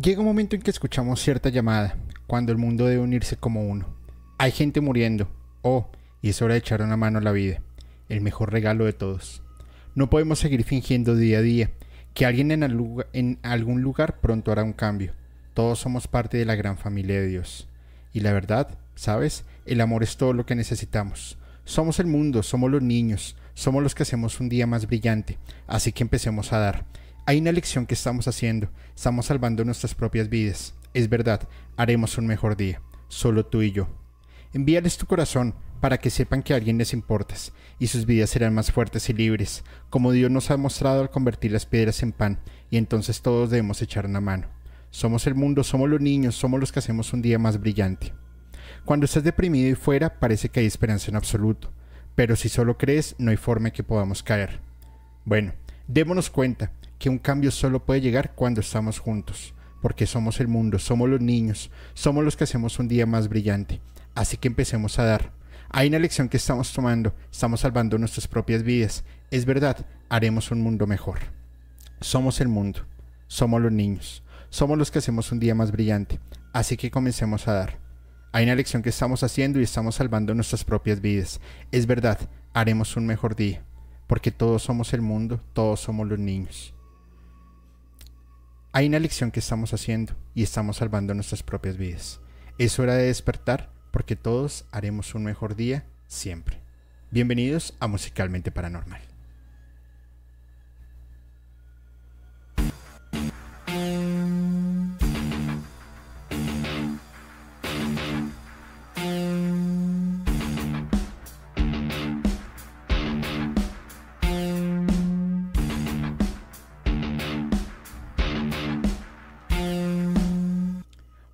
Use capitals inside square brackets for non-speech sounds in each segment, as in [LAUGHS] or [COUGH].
Llega un momento en que escuchamos cierta llamada, cuando el mundo debe unirse como uno. Hay gente muriendo. Oh, y es hora de echar una mano a la vida, el mejor regalo de todos. No podemos seguir fingiendo día a día que alguien en, en algún lugar pronto hará un cambio. Todos somos parte de la gran familia de Dios. Y la verdad, ¿sabes? El amor es todo lo que necesitamos. Somos el mundo, somos los niños, somos los que hacemos un día más brillante. Así que empecemos a dar. Hay una lección que estamos haciendo. Estamos salvando nuestras propias vidas. Es verdad, haremos un mejor día. Solo tú y yo. Envíales tu corazón para que sepan que a alguien les importas y sus vidas serán más fuertes y libres, como Dios nos ha mostrado al convertir las piedras en pan, y entonces todos debemos echar una mano. Somos el mundo, somos los niños, somos los que hacemos un día más brillante. Cuando estás deprimido y fuera, parece que hay esperanza en absoluto, pero si solo crees, no hay forma en que podamos caer. Bueno, démonos cuenta que un cambio solo puede llegar cuando estamos juntos, porque somos el mundo, somos los niños, somos los que hacemos un día más brillante. Así que empecemos a dar. Hay una lección que estamos tomando, estamos salvando nuestras propias vidas. Es verdad, haremos un mundo mejor. Somos el mundo, somos los niños, somos los que hacemos un día más brillante. Así que comencemos a dar. Hay una lección que estamos haciendo y estamos salvando nuestras propias vidas. Es verdad, haremos un mejor día, porque todos somos el mundo, todos somos los niños. Hay una lección que estamos haciendo y estamos salvando nuestras propias vidas. Es hora de despertar porque todos haremos un mejor día siempre. Bienvenidos a Musicalmente Paranormal.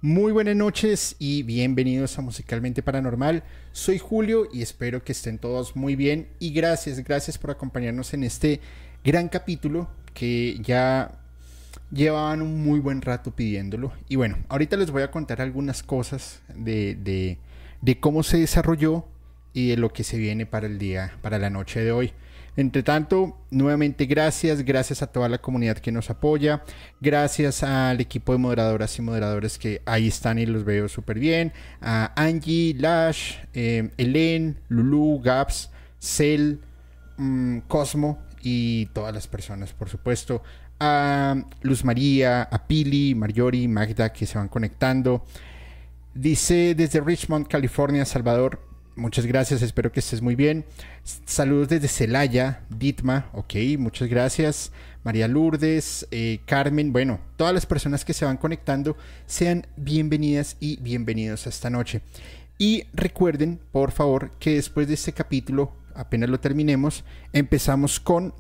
Muy buenas noches y bienvenidos a Musicalmente Paranormal. Soy Julio y espero que estén todos muy bien y gracias, gracias por acompañarnos en este gran capítulo que ya llevaban un muy buen rato pidiéndolo. Y bueno, ahorita les voy a contar algunas cosas de, de, de cómo se desarrolló y de lo que se viene para el día, para la noche de hoy. Entre tanto, nuevamente gracias, gracias a toda la comunidad que nos apoya, gracias al equipo de moderadoras y moderadores que ahí están y los veo súper bien, a Angie, Lash, eh, Elen, Lulu, Gaps, Cel, mm, Cosmo y todas las personas, por supuesto, a Luz María, a Pili, Marjorie, Magda que se van conectando. Dice desde Richmond, California, Salvador, Muchas gracias, espero que estés muy bien. Saludos desde Celaya, Ditma, ok, muchas gracias. María Lourdes, eh, Carmen, bueno, todas las personas que se van conectando, sean bienvenidas y bienvenidos a esta noche. Y recuerden, por favor, que después de este capítulo, apenas lo terminemos, empezamos con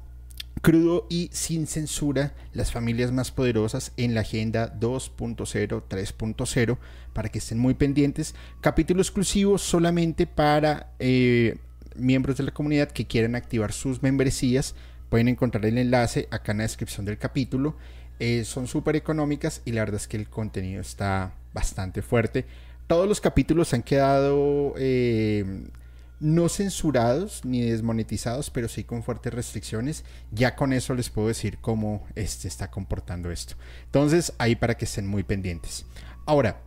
crudo y sin censura, las familias más poderosas en la agenda 2.0, 3.0, para que estén muy pendientes. Capítulo exclusivo solamente para eh, miembros de la comunidad que quieran activar sus membresías. Pueden encontrar el enlace acá en la descripción del capítulo. Eh, son súper económicas y la verdad es que el contenido está bastante fuerte. Todos los capítulos han quedado eh, no censurados ni desmonetizados, pero sí con fuertes restricciones. Ya con eso les puedo decir cómo este está comportando esto. Entonces, ahí para que estén muy pendientes. Ahora,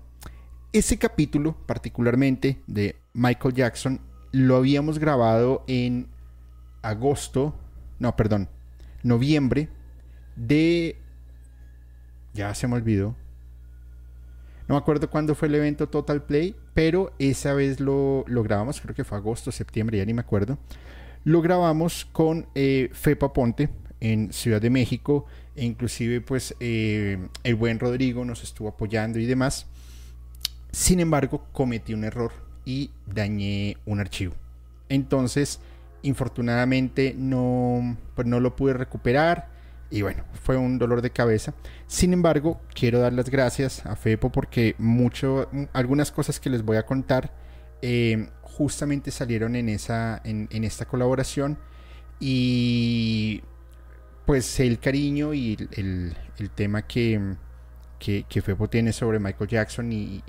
ese capítulo particularmente de Michael Jackson lo habíamos grabado en agosto, no, perdón, noviembre de... Ya se me olvidó. No me acuerdo cuándo fue el evento Total Play, pero esa vez lo, grabamos, creo que fue agosto, septiembre, ya ni me acuerdo. Lo grabamos con eh, Fepa Ponte en Ciudad de México, e inclusive pues eh, el buen Rodrigo nos estuvo apoyando y demás. Sin embargo, cometí un error y dañé un archivo. Entonces, infortunadamente no, pues no lo pude recuperar y bueno, fue un dolor de cabeza. Sin embargo, quiero dar las gracias a Fepo porque mucho, algunas cosas que les voy a contar eh, justamente salieron en, esa, en, esta colaboración. Y pues el cariño y el, tema que, que, Fepo tiene sobre Michael Jackson y,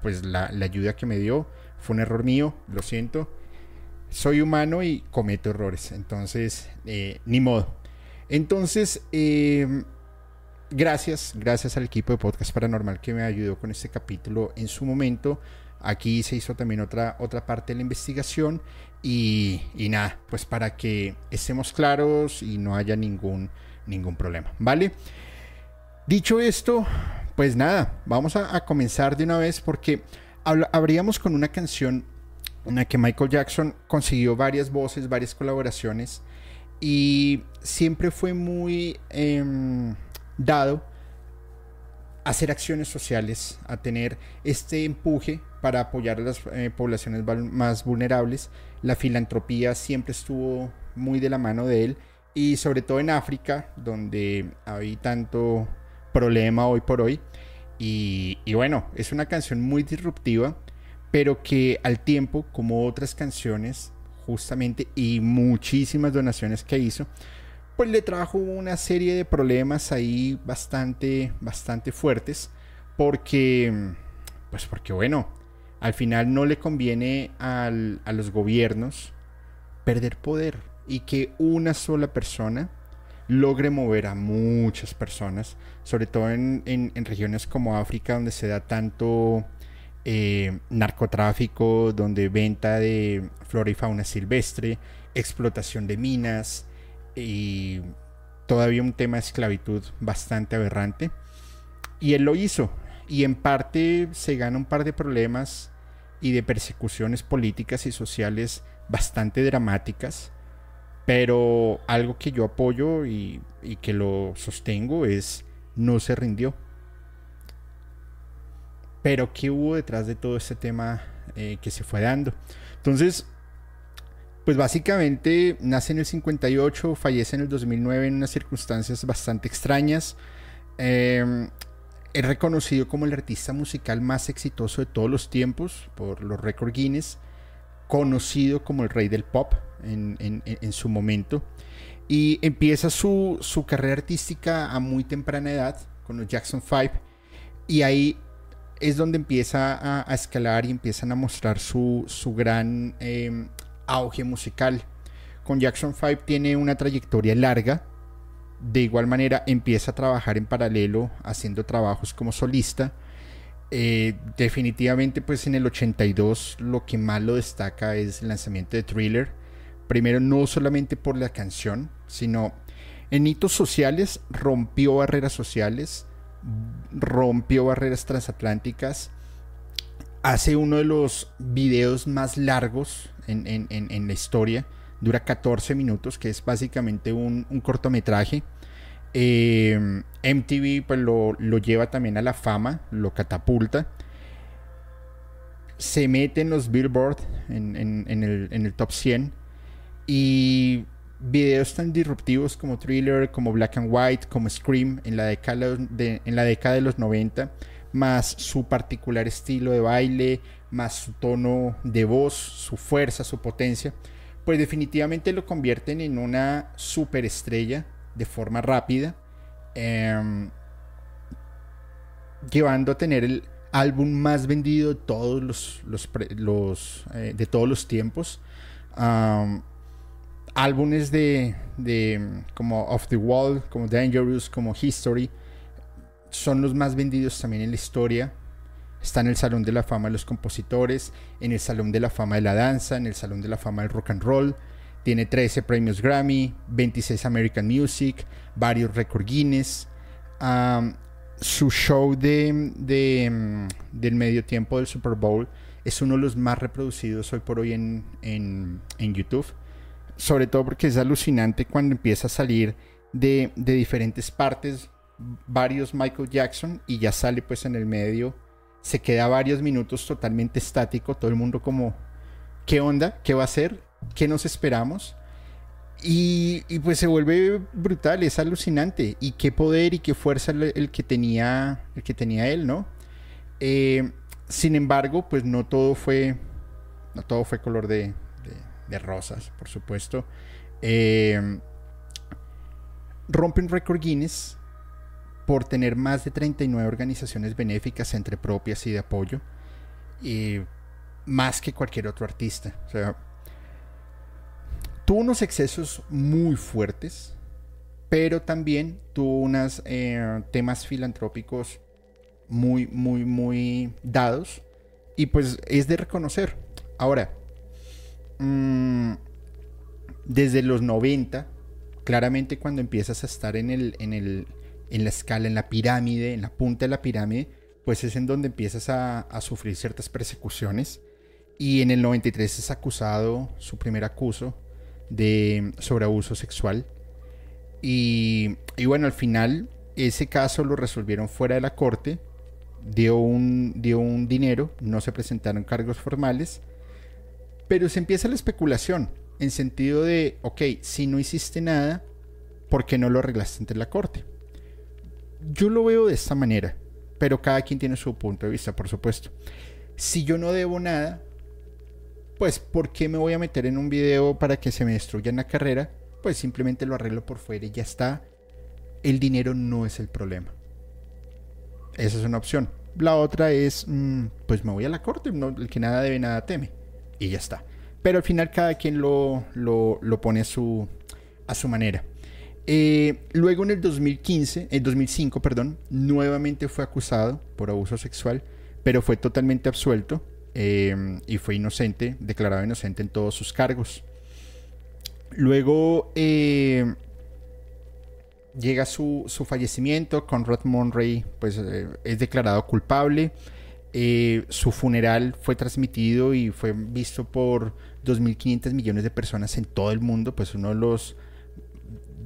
pues la, ayuda que me dio fue un error mío, lo siento. Soy humano y cometo errores, entonces eh, ni modo entonces, em, gracias, gracias al equipo de Podcast Paranormal que me ayudó con este capítulo en su momento. Aquí se hizo también otra, otra parte de la investigación y, nada, pues para que estemos claros y no haya ningún, ningún problema, ¿vale? Dicho esto, pues nada, vamos a, comenzar de una vez porque habríamos con una canción en la que Michael Jackson consiguió varias voces, varias colaboraciones y siempre fue muy em, dado a hacer acciones sociales, a tener este empuje para apoyar a las eh, poblaciones más vulnerables. La filantropía siempre estuvo muy de la mano de él y sobre todo en África, donde hay tanto problema hoy por hoy. Y, bueno, es una canción muy disruptiva, pero que al tiempo, como otras canciones, justamente, y muchísimas donaciones que hizo, pues le trajo una serie de problemas ahí bastante, bastante fuertes, porque, pues porque bueno, al final no le conviene a los gobiernos perder poder y que una sola persona logre mover a muchas personas, sobre todo en, regiones como África, donde se da tanto eh, narcotráfico, donde venta de flora y fauna silvestre, explotación de minas y todavía un tema de esclavitud bastante aberrante. Y él lo hizo, y en parte se gana un par de problemas y de persecuciones políticas y sociales bastante dramáticas pero algo que yo apoyo y, que lo sostengo es no se rindió. Pero ¿qué hubo detrás de todo este tema eh, que se fue dando? Entonces, pues básicamente nace en el 58, fallece en el 2009 en unas circunstancias bastante extrañas. Em, es reconocido como el artista musical más exitoso de todos los tiempos por los Record Guinness, conocido como el rey del pop en, su momento. Y empieza su, carrera artística a muy temprana edad con los Jackson 5. Y ahí es donde empieza a, escalar y empiezan a mostrar su, gran em, auge musical. Con Jackson 5 tiene una trayectoria larga. De igual manera empieza a trabajar en paralelo haciendo trabajos como solista. Eh, definitivamente pues en el 82 lo que más lo destaca es el lanzamiento de Thriller Primero, no solamente por la canción, sino en hitos sociales rompió barreras sociales, rompió barreras transatlánticas, hace uno de los videos más largos en, la historia, dura 14 minutos, que es básicamente un, cortometraje. Eh, MTV pues, lo, lo, lleva también a la fama, lo catapulta. Se mete en los Billboard en, el, en el top 100 y videos tan disruptivos como Thriller, como Black and White, como Scream en la década de, en la década de los 90, más su particular estilo de baile, más su tono de voz, su fuerza, su potencia, pues definitivamente lo convierten en una superestrella de forma rápida, em, llevando a tener el álbum más vendido de todos los, eh, de todos los tiempos álbumes de, como Off the Wall, como Dangerous, como History, son los más vendidos también en la historia. Está en el Salón de la Fama de los Compositores, en el Salón de la Fama de la Danza, en el Salón de la Fama del Rock and Roll. Tiene 13 premios Grammy, 26 American Music, varios Record Guinness. su show de, del medio tiempo del Super Bowl es uno de los más reproducidos hoy por hoy en, en, en YouTube sobre todo porque es alucinante cuando empieza a salir de, diferentes partes varios Michael Jackson y ya sale pues en el medio, se queda varios minutos totalmente estático, todo el mundo como, ¿qué onda? ¿Qué va a hacer? ¿Qué nos esperamos? Y, pues se vuelve brutal, es alucinante. Y qué poder y qué fuerza el, que, tenía, el que tenía él, ¿no? Eh, sin embargo, pues no todo fue, no todo fue color de, de rosas, por supuesto. Eh, rompen récord Guinness por tener más de 39 organizaciones benéficas entre propias y de apoyo, y más que cualquier otro artista. tuvo unos excesos muy fuertes, pero también tuvo unos eh, temas filantrópicos muy, muy, muy dados y pues es de reconocer. Ahora, mm, desde los 90, claramente cuando empiezas a estar en, el, en, el, en la escala, en la pirámide, en la punta de la pirámide, pues es en donde empiezas a, sufrir ciertas persecuciones. Y en el 93 es acusado, su primer acuso, de sobreabuso sexual. Y, y, bueno, al final ese caso lo resolvieron fuera de la corte, dio un, dio un dinero, no se presentaron cargos formales, pero se empieza la especulación en sentido de, ok, si no hiciste nada, ¿por qué no lo arreglaste ante la corte? Yo lo veo de esta manera, pero cada quien tiene su punto de vista, por supuesto. Si yo no debo nada, pues ¿por qué me voy a meter en un video para que se me destruya en la carrera? Pues simplemente lo arreglo por fuera y ya está. El dinero no es el problema. Esa es una opción. La otra es, mm, pues me voy a la corte, el que nada debe, nada teme. Y ya está. Pero al final cada quien lo, lo, pone a su, a su manera. Eh, luego en el 2015, en 2005, perdón, nuevamente fue acusado por abuso sexual, pero fue totalmente absuelto Em, y fue inocente, declarado inocente en todos sus cargos. Luego em, llega su, su, fallecimiento, Conrad Monray pues, eh, es declarado culpable. Eh, su funeral fue transmitido y fue visto por 2.500 millones de personas en todo el mundo, pues uno de los,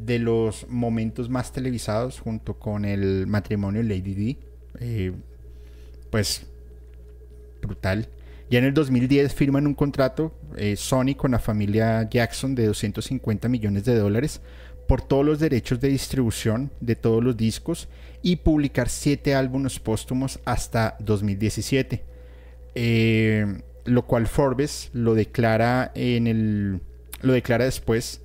de los momentos más televisados junto con el matrimonio Lady D. Eh, pues brutal. Ya en el 2010 firman un contrato eh, Sony con la familia Jackson de 250 millones de dólares por todos los derechos de distribución de todos los discos y publicar siete álbumes póstumos hasta 2017. Eh, lo cual Forbes lo declara en el lo declara después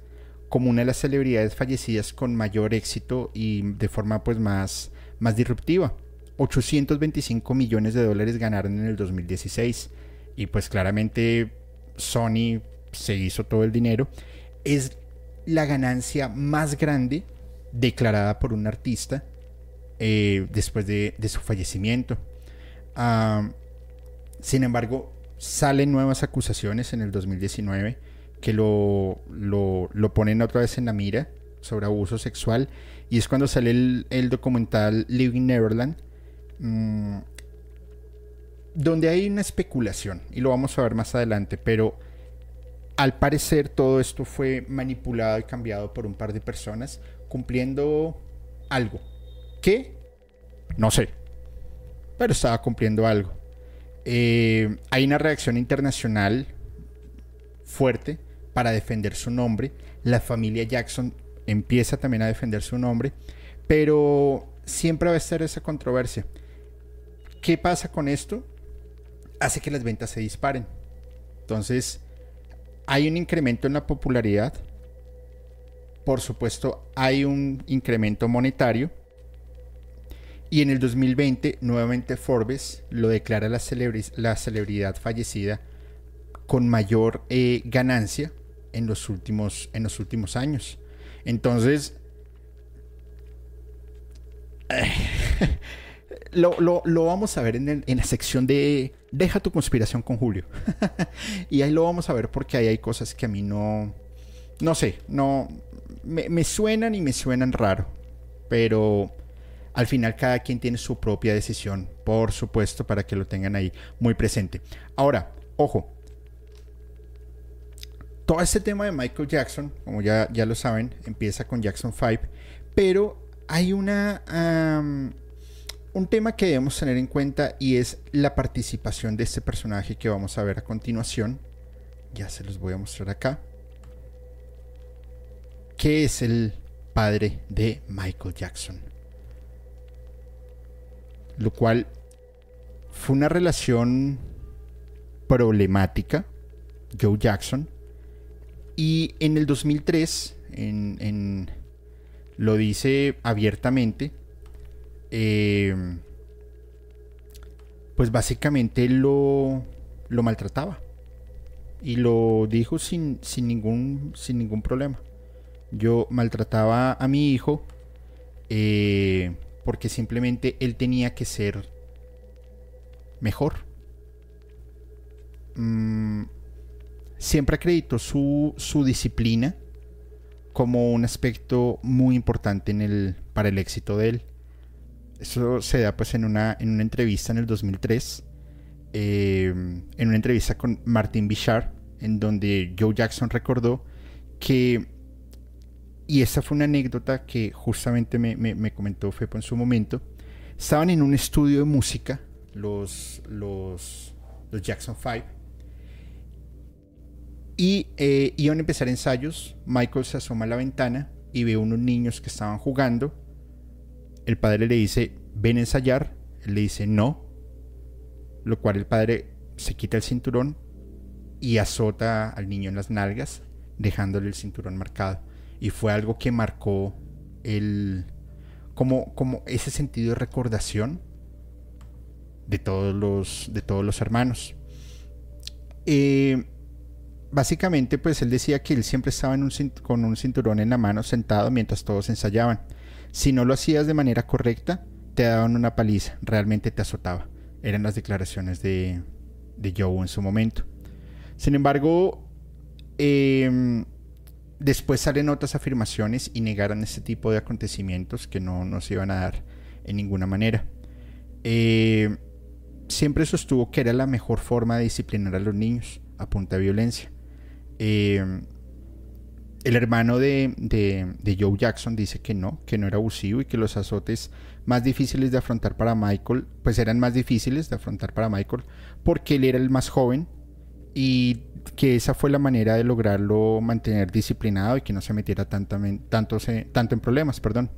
como una de las celebridades fallecidas con mayor éxito y de forma pues más, más disruptiva. 825 millones de dólares ganaron en el 2016 y pues claramente Sony se hizo todo el dinero, es la ganancia más grande declarada por un artista eh, después de, su fallecimiento. sin embargo, salen nuevas acusaciones en el 2019 que lo, lo, ponen otra vez en la mira sobre abuso sexual y es cuando sale el, documental Living Neverland. Mm, donde hay una especulación, y lo vamos a ver más adelante, pero al parecer todo esto fue manipulado y cambiado por un par de personas cumpliendo algo. ¿Qué? No sé. Pero estaba cumpliendo algo. Eh, hay una reacción internacional fuerte para defender su nombre. La familia Jackson empieza también a defender su nombre. Pero siempre va a estar esa controversia. ¿Qué pasa con esto? hace que las ventas se disparen. Entonces, hay un incremento en la popularidad. Por supuesto, hay un incremento monetario. Y en el 2020, nuevamente Forbes lo declara la, celebridad fallecida con mayor eh, ganancia en los, últimos, en los últimos años. Entonces, [LAUGHS] lo, vamos a ver en, la sección de Deja tu conspiración con Julio. [LAUGHS] y ahí lo vamos a ver porque ahí hay cosas que a mí no... No sé, no... Me, suenan y me suenan raro. Pero al final cada quien tiene su propia decisión, por supuesto, para que lo tengan ahí muy presente. Ahora, ojo. Todo este tema de Michael Jackson, como ya, ya lo saben, empieza con Jackson 5, pero hay una un tema que debemos tener en cuenta y es la participación de este personaje que vamos a ver a continuación. Ya se los voy a mostrar acá. Que es el padre de Michael Jackson. Lo cual fue una relación problemática, Joe Jackson. Y en el 2003, en, lo dice abiertamente, Em, pues básicamente lo, maltrataba. Y lo dijo sin, ningún, problema. yo maltrataba a mi hijo eh, porque simplemente él tenía que ser mejor. Mm, siempre acreditó su, su, disciplina como un aspecto muy importante para el éxito de él. Eso se da pues en una, en una entrevista en el 2003, eh, en una entrevista con Martin Bichard, en donde Joe Jackson recordó que, y esta fue una anécdota que justamente me, me, comentó Fepo en su momento, estaban en un estudio de música, los, los, los Jackson 5, y eh, iban a empezar ensayos, Michael se asoma a la ventana y ve unos niños que estaban jugando, el padre le dice, ven a ensayar, él le dice no, lo cual el padre se quita el cinturón y azota al niño en las nalgas, dejándole el cinturón marcado. Y fue algo que marcó el como, como ese sentido de recordación de todos los, de todos los hermanos. Eh, básicamente, pues él decía que él siempre estaba en un, con un cinturón en la mano sentado mientras todos ensayaban. Si no lo hacías de manera correcta, te daban una paliza, realmente te azotaba. Eran las declaraciones de, de Joe en su momento. Sin embargo, em, después salen otras afirmaciones y negaron este tipo de acontecimientos que no, nos se iban a dar en ninguna manera. Eh, siempre sostuvo que era la mejor forma de disciplinar a los niños a punta de violencia. Em, el hermano de, de, Joe Jackson dice que no, que no era abusivo y que los azotes más difíciles de afrontar para Michael, pues eran más difíciles de afrontar para Michael porque él era el más joven y que esa fue la manera de lograrlo mantener disciplinado y que no se metiera tanto, tanto, tanto en problemas, perdón.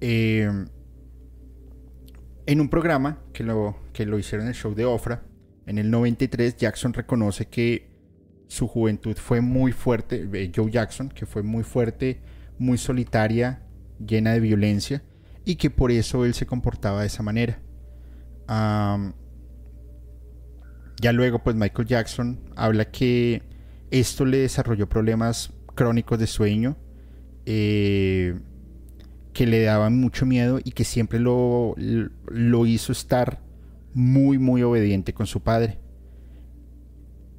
Eh, en un programa que lo, que lo hicieron en el show de Ofra, en el 93 Jackson reconoce que su juventud fue muy fuerte, eh, Joe Jackson, que fue muy fuerte, muy solitaria, llena de violencia, y que por eso él se comportaba de esa manera. Ya luego, pues Michael Jackson habla que esto le desarrolló problemas crónicos de sueño, eh, que le daban mucho miedo y que siempre lo, lo hizo estar muy, muy obediente con su padre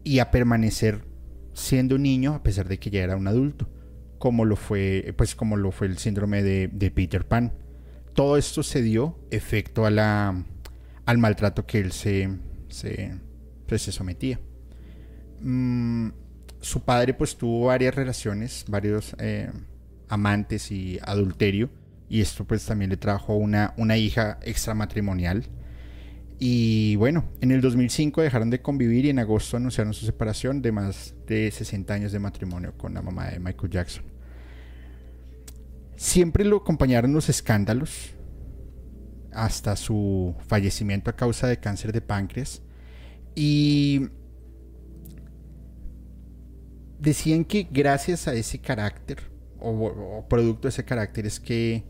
y a permanecer siendo un niño a pesar de que ya era un adulto, como lo fue, pues como lo fue el síndrome de, Peter Pan. Todo esto se dio efecto al maltrato que él se, se pues, se sometía. Mm, su padre pues tuvo varias relaciones, varios eh, amantes y adulterio. Y esto pues también le trajo una, una hija extramatrimonial. Y bueno, en el 2005 dejaron de convivir y en agosto anunciaron su separación de más de 60 años de matrimonio con la mamá de Michael Jackson. Siempre lo acompañaron los escándalos hasta su fallecimiento a causa de cáncer de páncreas y decían que gracias a ese carácter, o, producto de ese carácter, es que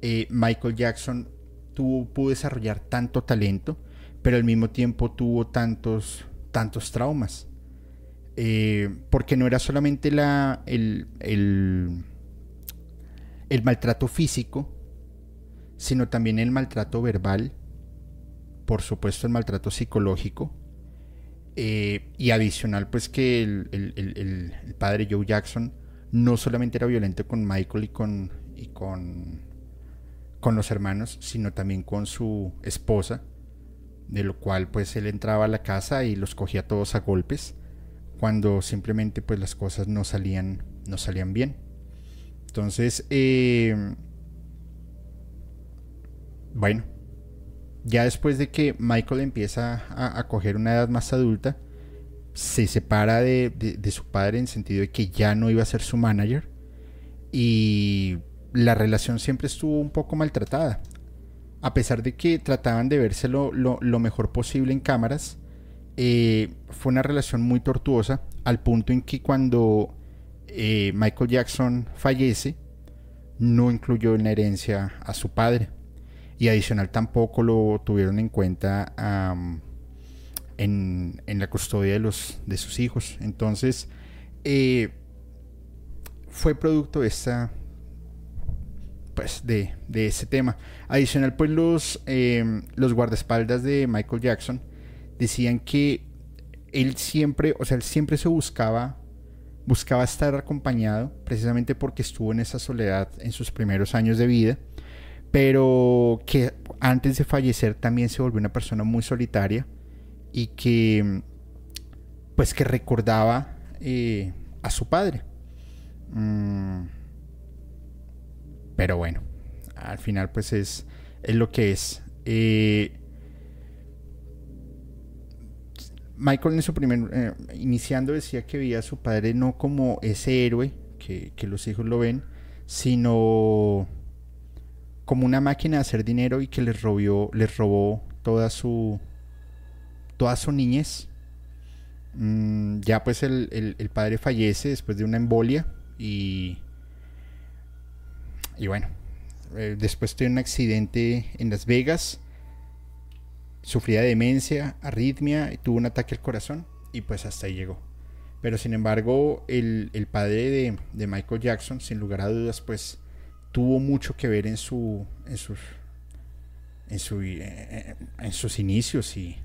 eh, Michael Jackson tuvo, pudo desarrollar tanto talento, pero al mismo tiempo tuvo tantos, tantos traumas. Eh, porque no era solamente la, el, el, el maltrato físico, sino también el maltrato verbal, por supuesto el maltrato psicológico, eh, y adicional, pues que el, padre Joe Jackson no solamente era violento con Michael y con, y con, con los hermanos, sino también con su esposa, de lo cual pues él entraba a la casa y los cogía todos a golpes, cuando simplemente pues las cosas no salían, no salían bien. Entonces, eh, bueno, ya después de que Michael empieza a, coger una edad más adulta, se separa de, su padre en sentido de que ya no iba a ser su manager y la relación siempre estuvo un poco maltratada. A pesar de que trataban de vérselo lo, mejor posible en cámaras, eh, fue una relación muy tortuosa al punto en que cuando eh, Michael Jackson fallece, no incluyó en la herencia a su padre y adicional tampoco lo tuvieron en cuenta en, la custodia de, sus hijos. Entonces, eh, fue producto de esta pues de, ese tema. Adicional, pues los, em, los guardaespaldas de Michael Jackson decían que él siempre, o sea, él siempre se buscaba, buscaba estar acompañado, precisamente porque estuvo en esa soledad en sus primeros años de vida, pero que antes de fallecer también se volvió una persona muy solitaria y que, pues, que recordaba eh, a su padre. Mm. Pero bueno, al final pues es, es lo que es. Eh, Michael en su primer, eh, iniciando decía que veía a su padre no como ese héroe que, los hijos lo ven, sino como una máquina de hacer dinero y que les robó, les robó toda su, toda su niñez. Mm, ya pues el, el, padre fallece después de una embolia y, y bueno, eh, después tuve un accidente en Las Vegas, sufría demencia, arritmia, y tuvo un ataque al corazón y pues hasta ahí llegó. Pero sin embargo, el, padre de, Michael Jackson, sin lugar a dudas, pues tuvo mucho que ver en su en sus en, su, eh, en sus inicios y,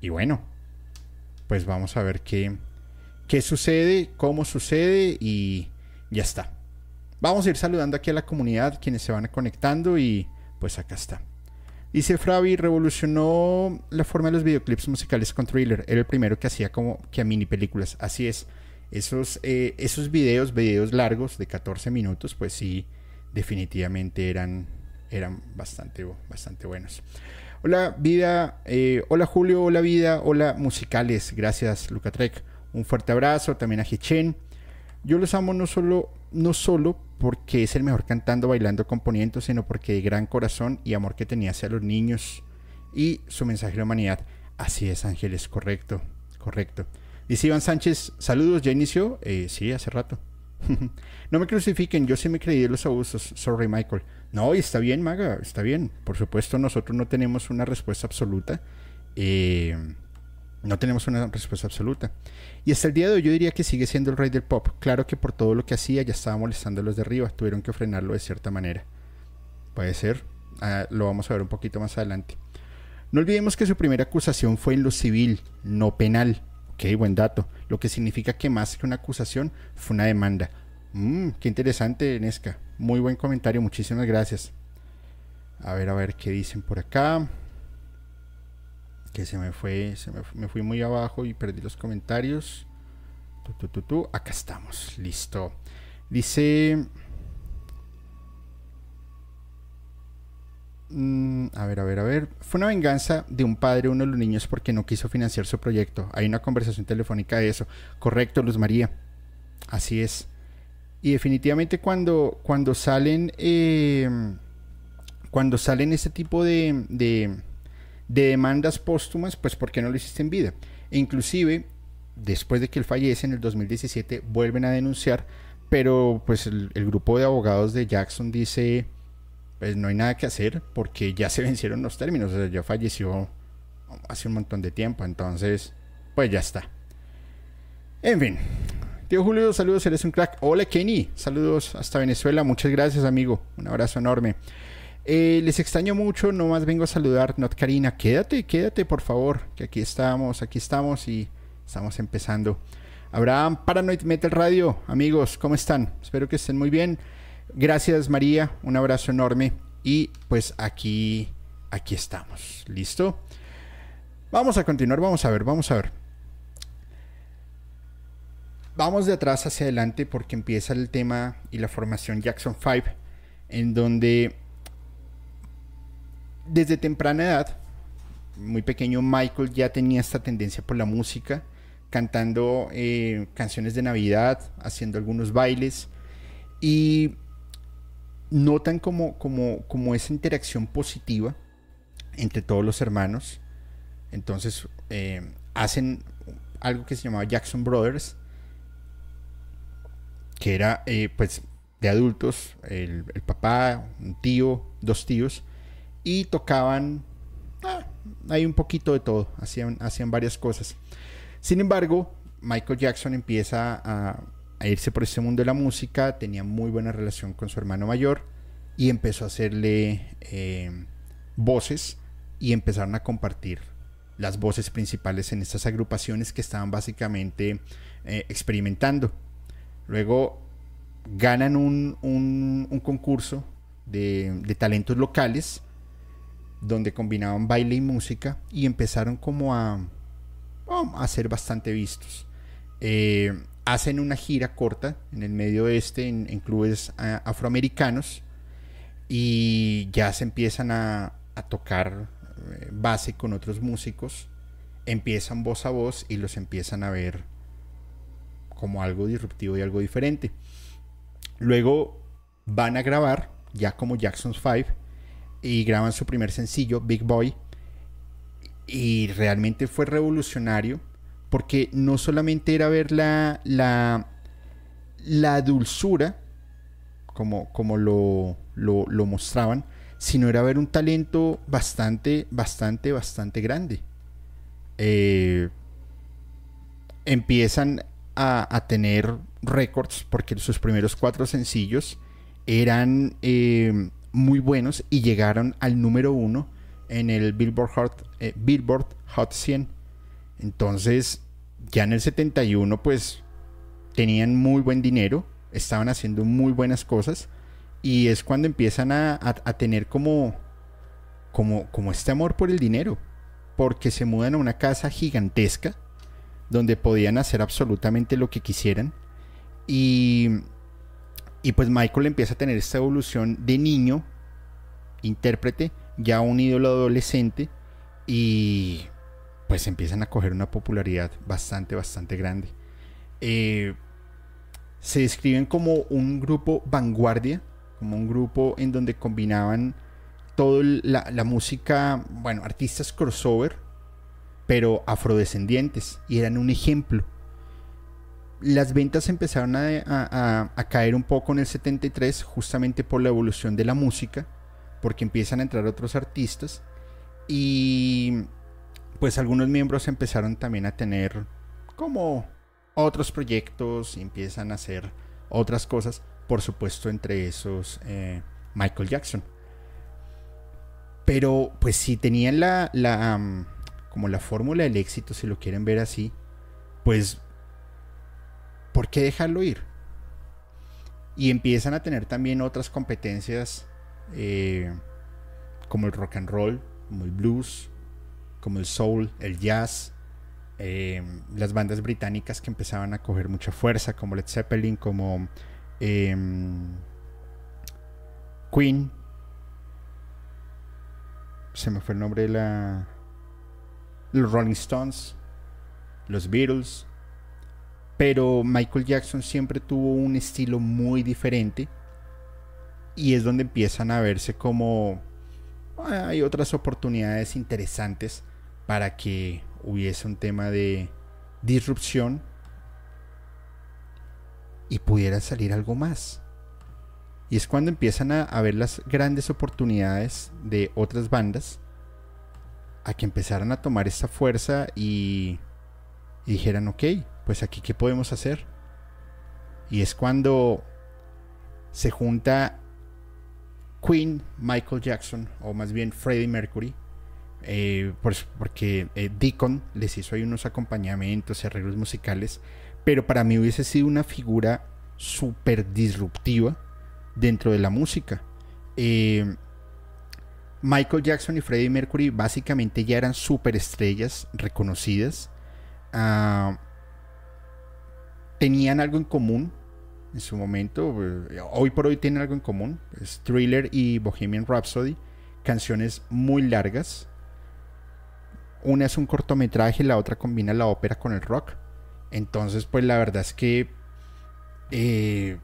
y bueno, pues vamos a ver qué, qué sucede, cómo sucede y ya está. Vamos a ir saludando aquí a la comunidad, quienes se van conectando y pues acá está. Dice Fravi, revolucionó la forma de los videoclips musicales con Thriller. Era el primero que hacía como que a mini películas. Así es. Esos, eh, esos videos, videos largos de 14 minutos, pues sí, definitivamente eran, eran bastante, bastante buenos. Hola vida, eh, hola Julio, hola vida, hola musicales. Gracias Luca Trek. Un fuerte abrazo también a Hichen. Yo los amo no solo, no solo porque es el mejor cantando, bailando, componiendo, sino porque de gran corazón y amor que tenía hacia los niños y su mensaje de humanidad. Así es, Ángeles, correcto, correcto. Dice Iván Sánchez, saludos, ¿ya inició? Eh, sí, hace rato. [LAUGHS] no me crucifiquen, yo sí me creí de los abusos. Sorry, Michael. No, está bien, Maga, está bien. Por supuesto, nosotros no tenemos una respuesta absoluta. Eh, no tenemos una respuesta absoluta. Y hasta el día de hoy yo diría que sigue siendo el rey del pop. Claro que por todo lo que hacía ya estaba molestando a los de arriba. Tuvieron que frenarlo de cierta manera. Puede ser. Ah, lo vamos a ver un poquito más adelante. No olvidemos que su primera acusación fue en lo civil, no penal. Ok, buen dato. Lo que significa que más que una acusación fue una demanda. Mmm, qué interesante, Nesca. Muy buen comentario, muchísimas gracias. A ver, a ver qué dicen por acá que se me fue, se me, fui muy abajo y perdí los comentarios. Tu, Acá estamos, listo. Dice... Mm, a ver, a ver, a ver. Fue una venganza de un padre uno de los niños porque no quiso financiar su proyecto. Hay una conversación telefónica de eso. Correcto, Luz María. Así es. Y definitivamente cuando, cuando salen... Eh, cuando salen este tipo de de demandas póstumas, pues ¿por qué no lo hiciste en vida? E inclusive, después de que él fallece en el 2017, vuelven a denunciar, pero pues el, grupo de abogados de Jackson dice, pues no hay nada que hacer porque ya se [LAUGHS] vencieron los términos, o sea, ya falleció hace un montón de tiempo, entonces, pues ya está. En fin. Tío Julio, saludos, eres un crack. Hola Kenny, saludos hasta Venezuela, muchas gracias amigo, un abrazo enorme. Eh, les extraño mucho, nomás vengo a saludar. Not Karina, quédate, quédate por favor, que aquí estamos, aquí estamos y estamos empezando. Abraham Paranoid Metal Radio, amigos, ¿cómo están? Espero que estén muy bien. Gracias María, un abrazo enorme y pues aquí, aquí estamos, ¿listo? Vamos a continuar, vamos a ver, vamos a ver. Vamos de atrás hacia adelante porque empieza el tema y la formación Jackson 5, en donde desde temprana edad, muy pequeño, Michael ya tenía esta tendencia por la música, cantando eh, canciones de Navidad, haciendo algunos bailes y notan como, como, como esa interacción positiva entre todos los hermanos. Entonces eh, hacen algo que se llamaba Jackson Brothers, que era eh, pues de adultos, el, el, papá, un tío, dos tíos, y tocaban ah, hay un poquito de todo, hacían, hacían varias cosas. Sin embargo, Michael Jackson empieza a, irse por este mundo de la música, tenía muy buena relación con su hermano mayor y empezó a hacerle eh, voces y empezaron a compartir las voces principales en estas agrupaciones que estaban básicamente eh, experimentando. Luego ganan un, concurso de, talentos locales donde combinaban baile y música y empezaron como a, a ser bastante vistos. Eh, hacen una gira corta en el medio oeste en, clubes afroamericanos y ya se empiezan a, tocar eh, base con otros músicos, empiezan voz a voz y los empiezan a ver como algo disruptivo y algo diferente. Luego van a grabar ya como Jackson's Five y graban su primer sencillo, Big Boy. Y realmente fue revolucionario porque no solamente era ver la, la, la dulzura, como, como lo, lo, mostraban, sino era ver un talento bastante, bastante, bastante grande. Eh, empiezan a, tener récords porque sus primeros cuatro sencillos eran eh, muy buenos y llegaron al número uno en el Billboard Hot, eh, Billboard Hot 100. Entonces, ya en el 71, pues tenían muy buen dinero, estaban haciendo muy buenas cosas y es cuando empiezan a, tener como, como, como este amor por el dinero, porque se mudan a una casa gigantesca donde podían hacer absolutamente lo que quisieran. Y, y pues Michael empieza a tener esta evolución de niño, intérprete, ya un ídolo adolescente, y pues empiezan a coger una popularidad bastante, bastante grande. Eh, se describen como un grupo vanguardia, como un grupo en donde combinaban toda la, la música, bueno, artistas crossover, pero afrodescendientes y eran un ejemplo. Las ventas empezaron a, caer un poco en el 73 justamente por la evolución de la música, porque empiezan a entrar otros artistas y pues algunos miembros empezaron también a tener como otros proyectos y empiezan a hacer otras cosas, por supuesto entre esos eh, Michael Jackson. Pero pues si tenían la, la como la fórmula del éxito, si lo quieren ver así, pues, ¿por qué dejarlo ir? Y empiezan a tener también otras competencias eh, como el rock and roll, como el blues, como el soul, el jazz, eh, las bandas británicas que empezaban a coger mucha fuerza, como Led Zeppelin, como em, Queen. Se me fue el nombre de la los Rolling Stones, los Beatles, pero Michael Jackson siempre tuvo un estilo muy diferente y es donde empiezan a verse como hay otras oportunidades interesantes para que hubiese un tema de disrupción y pudiera salir algo más. Y es cuando empiezan a, a ver las grandes oportunidades de otras bandas a que empezaran a tomar esta fuerza y, dijeran, ok, pues aquí qué podemos hacer. Y es cuando se junta Queen, Michael Jackson, o más bien Freddie Mercury, pues porque eh, Deacon les hizo ahí unos acompañamientos y arreglos musicales, pero para mí hubiese sido una figura súper disruptiva dentro de la música. Eh, Michael Jackson y Freddie Mercury básicamente ya eran superestrellas reconocidas. Ah, tenían algo en común en su momento. Eh, hoy por hoy tienen algo en común. Es Thriller y Bohemian Rhapsody. Canciones muy largas. Una es un cortometraje, la otra combina la ópera con el rock. Entonces, pues la verdad es que eh,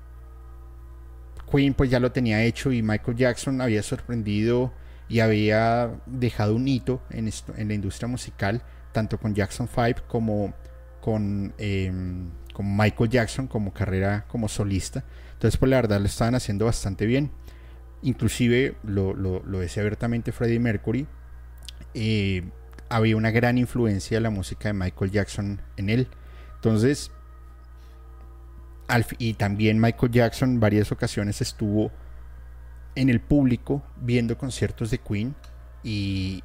Queen pues ya lo tenía hecho y Michael Jackson había sorprendido y había dejado un hito en, esto, en la industria musical, tanto con Jackson 5 como con, em, con, Michael Jackson como carrera como solista. Entonces, pues la verdad lo estaban haciendo bastante bien. Inclusive, lo, lo, lo decía abiertamente Freddie Mercury, eh, había una gran influencia de la música de Michael Jackson en él. Entonces, y también Michael Jackson en varias ocasiones estuvo en el público viendo conciertos de Queen y,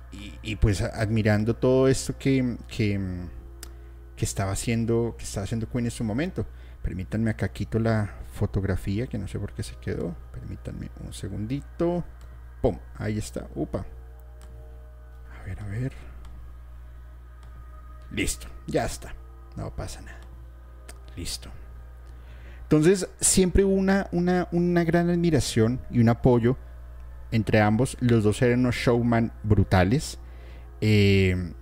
pues admirando todo esto que, que, estaba haciendo que estaba haciendo Queen en su momento. Permítanme acá quito la fotografía que no sé por qué se quedó. Permítanme un segundito. ¡Pum! Ahí está. Upa. A ver, a ver. Listo. Ya está. No pasa nada. Listo. Entonces, siempre hubo una, una, una gran admiración y un apoyo entre ambos. Los dos eran unos showman brutales. Eh,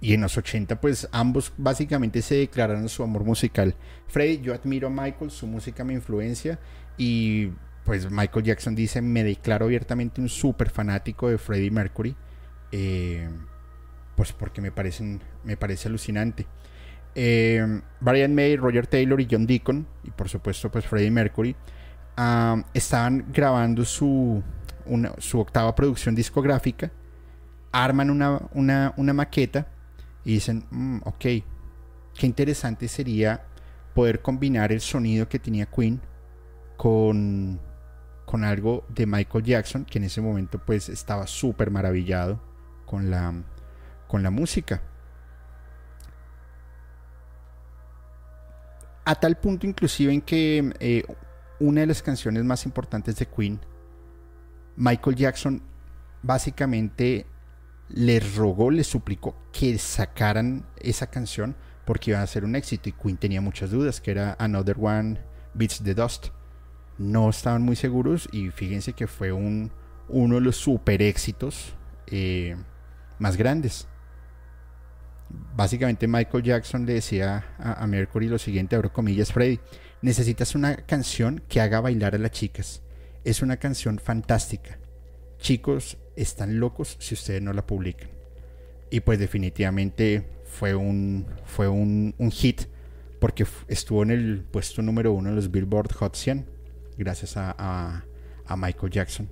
y en los 80, pues ambos básicamente se declararon su amor musical. Freddy, yo admiro a Michael, su música me influencia. Y pues Michael Jackson dice: Me declaro abiertamente un súper fanático de Freddie Mercury. Eh, pues porque me, parecen, me parece alucinante. Eh, Brian May, Roger Taylor y John Deacon, y por supuesto pues Freddie Mercury, estaban grabando su, su octava producción discográfica, arman una, una, maqueta y dicen, mm, ok, qué interesante sería poder combinar el sonido que tenía Queen con, con algo de Michael Jackson, que en ese momento pues estaba súper maravillado con la, con la música. A tal punto inclusive en que eh, una de las canciones más importantes de Queen, Michael Jackson básicamente le rogó, le suplicó que sacaran esa canción porque iba a ser un éxito y Queen tenía muchas dudas, que era Another One Beats the Dust. No estaban muy seguros y fíjense que fue un, uno de los super éxitos eh, más grandes básicamente Michael Jackson le decía a, Mercury lo siguiente, abro comillas, Freddy, necesitas una canción que haga bailar a las chicas. Es una canción fantástica. Chicos, están locos si ustedes no la publican. Y pues definitivamente fue un, fue un, hit porque estuvo en el puesto número uno en los Billboard Hot 100 gracias a, a, Michael Jackson.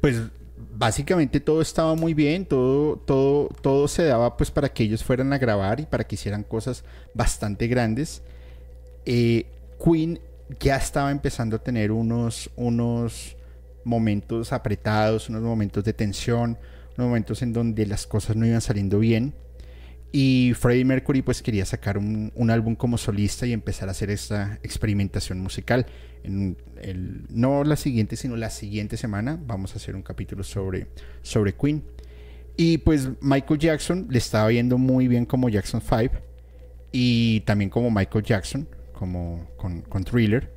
Pues básicamente todo estaba muy bien, todo, todo, todo se daba pues para que ellos fueran a grabar y para que hicieran cosas bastante grandes. Eh, Queen ya estaba empezando a tener unos, unos momentos apretados, unos momentos de tensión, unos momentos en donde las cosas no iban saliendo bien. Y Freddie Mercury pues quería sacar un, álbum como solista y empezar a hacer esta experimentación musical. En el, no la siguiente, sino la siguiente semana vamos a hacer un capítulo sobre, sobre Queen. Y pues Michael Jackson le estaba viendo muy bien como Jackson 5 y también como Michael Jackson, como con, con Thriller.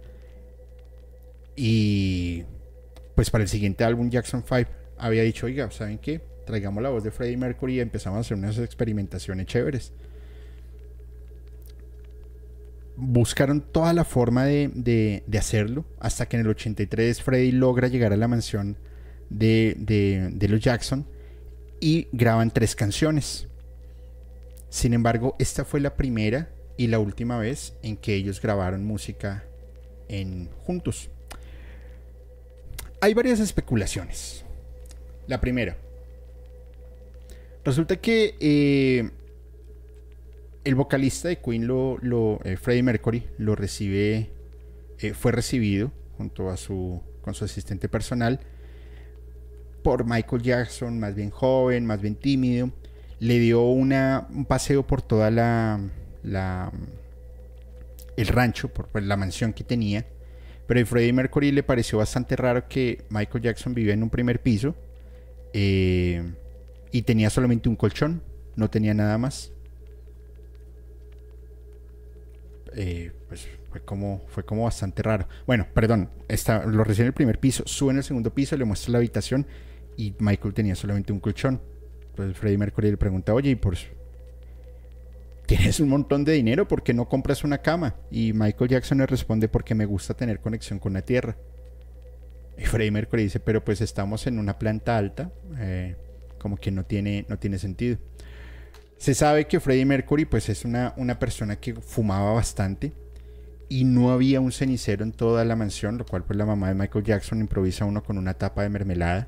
Y pues para el siguiente álbum Jackson 5 había dicho, oiga, ¿saben qué? traigamos la voz de Freddie Mercury y empezamos a hacer unas experimentaciones chéveres. Buscaron toda la forma de, hacerlo hasta que en el 83 Freddie logra llegar a la mansión de, de los Jackson y graban tres canciones. Sin embargo, esta fue la primera y la última vez en que ellos grabaron música en juntos. Hay varias especulaciones. La primera, Resulta que eh, el vocalista de Queen, lo, eh, Freddie Mercury, lo recibe, eh, fue recibido junto a su, con su asistente personal por Michael Jackson, más bien joven, más bien tímido. Le dio una, un paseo por toda la, la el rancho, por, la mansión que tenía. Pero a Freddie Mercury le pareció bastante raro que Michael Jackson vivía en un primer piso. Eh, y tenía solamente un colchón, no tenía nada más. Eh, pues fue como, fue como bastante raro. Bueno, perdón, está, lo recibe en el primer piso, sube en el segundo piso, le muestra la habitación y Michael tenía solamente un colchón. Entonces Freddie Mercury le pregunta, oye, ¿y por tienes un montón de dinero, ¿por qué no compras una cama? Y Michael Jackson le responde, porque me gusta tener conexión con la tierra. Y Freddie Mercury dice, pero pues estamos en una planta alta. Eh, como que no tiene, no tiene sentido. Se sabe que Freddie Mercury pues es una, una persona que fumaba bastante y no había un cenicero en toda la mansión, lo cual pues la mamá de Michael Jackson improvisa uno con una tapa de mermelada.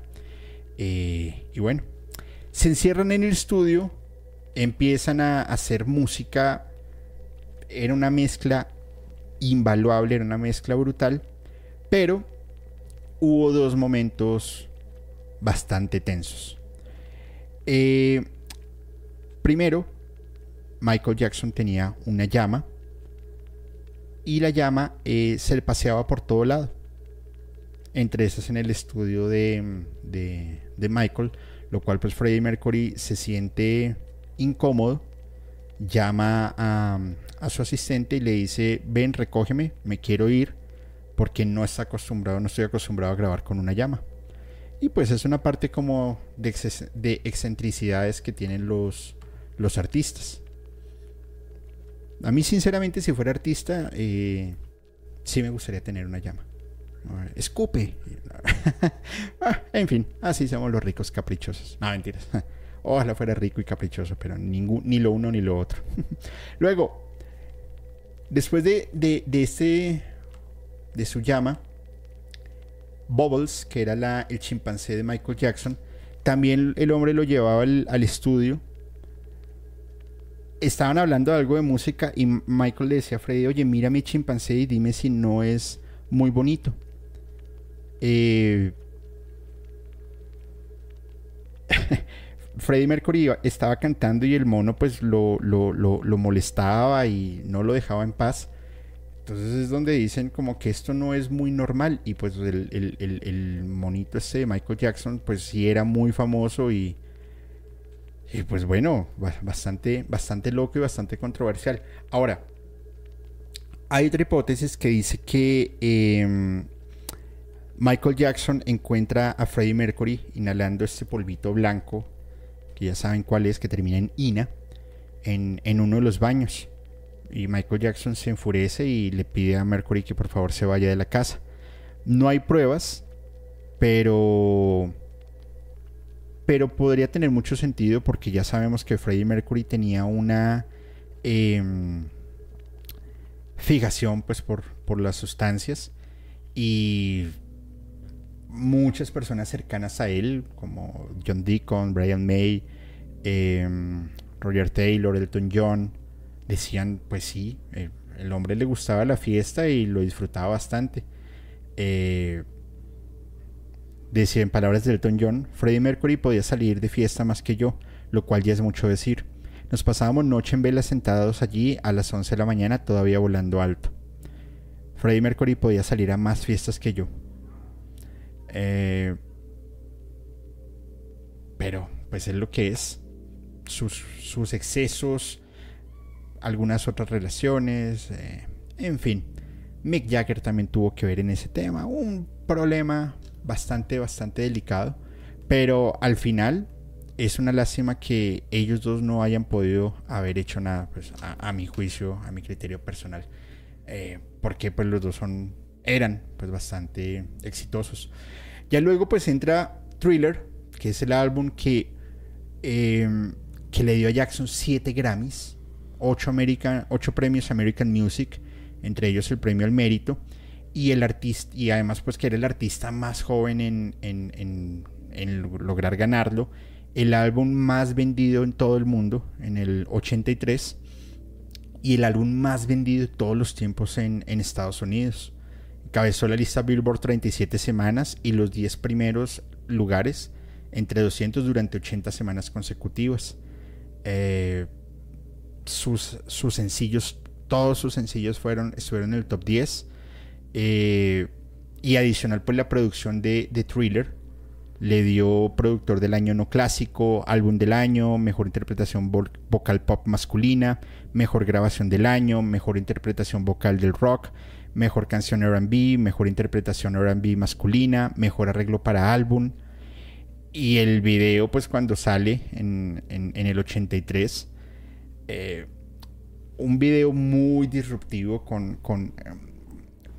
Eh, y bueno, se encierran en el estudio, empiezan a hacer música era una mezcla invaluable, era una mezcla brutal, pero hubo dos momentos bastante tensos. Eh, primero, Michael Jackson tenía una llama y la llama eh, se le paseaba por todo lado. Entre esas en el estudio de, de, Michael, lo cual pues Freddie Mercury se siente incómodo, llama a, su asistente y le dice, ven, recógeme, me quiero ir, porque no está acostumbrado, no estoy acostumbrado a grabar con una llama. Y pues es una parte como de, de excentricidades que tienen los, los artistas. A mí, sinceramente, si fuera artista, eh, sí me gustaría tener una llama. Escupe. [LAUGHS] Ah, en fin, así somos los ricos caprichosos. No, mentiras. Ojalá fuera rico y caprichoso, pero ningún, ni lo uno ni lo otro. [LAUGHS] Luego, después de, de, de, este, de su llama, Bubbles, que era la, el chimpancé de Michael Jackson, también el hombre lo llevaba al, al estudio estaban hablando de algo de música y Michael le decía a Freddy, oye, mira mi chimpancé y dime si no es muy bonito. Eh... [LAUGHS] Freddie Mercury estaba cantando y el mono pues lo, lo, molestaba y no lo dejaba en paz. Entonces es donde dicen como que esto no es muy normal y pues el, el monito este de Michael Jackson pues sí era muy famoso y y pues bueno, bastante, bastante loco y bastante controversial. Ahora, hay otra hipótesis que dice que em, Michael Jackson encuentra a Freddie Mercury inhalando este polvito blanco, ya saben cuál es, que termina en Ina, en, en uno de los baños. Y Michael Jackson se enfurece y le pide a Mercury que por favor se vaya de la casa. No hay pruebas, pero pero podría tener mucho sentido porque ya sabemos que Freddie Mercury tenía una em, fijación pues por, por las sustancias y muchas personas cercanas a él como John Deacon, Brian May, em, Roger Taylor, Elton John decían pues sí, eh, el hombre le gustaba la fiesta y lo disfrutaba bastante. Eh, Decía en palabras de Elton John, Freddie Mercury podía salir de fiesta más que yo, lo cual ya es mucho decir. Nos pasábamos noche en vela sentados allí a las 11 de la mañana todavía volando alto. Freddie Mercury podía salir a más fiestas que yo. Eh, pero, pues es lo que es. Sus, sus excesos, algunas otras relaciones, eh, en fin. Mick Jagger también tuvo que ver en ese tema. Un problema bastante, bastante delicado. Pero al final es una lástima que ellos dos no hayan podido haber hecho nada, pues a, mi juicio, a mi criterio personal. Eh, porque pues los dos son, eran pues bastante exitosos. Ya luego pues entra Thriller, que es el álbum que, em, que le dio a Jackson 7 Grammys, 8, American, 8 premios American Music, entre ellos el premio al mérito y el artista y además pues que era el artista más joven en, en, en, lograr ganarlo el álbum más vendido en todo el mundo en el 83 y el álbum más vendido de todos los tiempos en, en Estados Unidos cabezó la lista Billboard 37 semanas y los 10 primeros lugares entre 200 durante 80 semanas consecutivas. Eh, sus, sus sencillos todos sus sencillos fueron estuvieron en el top 10 eh, y adicional, pues la producción de, de, Thriller le dio productor del año no clásico, álbum del año, mejor interpretación vocal pop masculina, mejor grabación del año, mejor interpretación vocal del rock, mejor canción RB, mejor interpretación RB masculina, mejor arreglo para álbum. Y el video, pues cuando sale en, en, el 83, eh, un video muy disruptivo con, con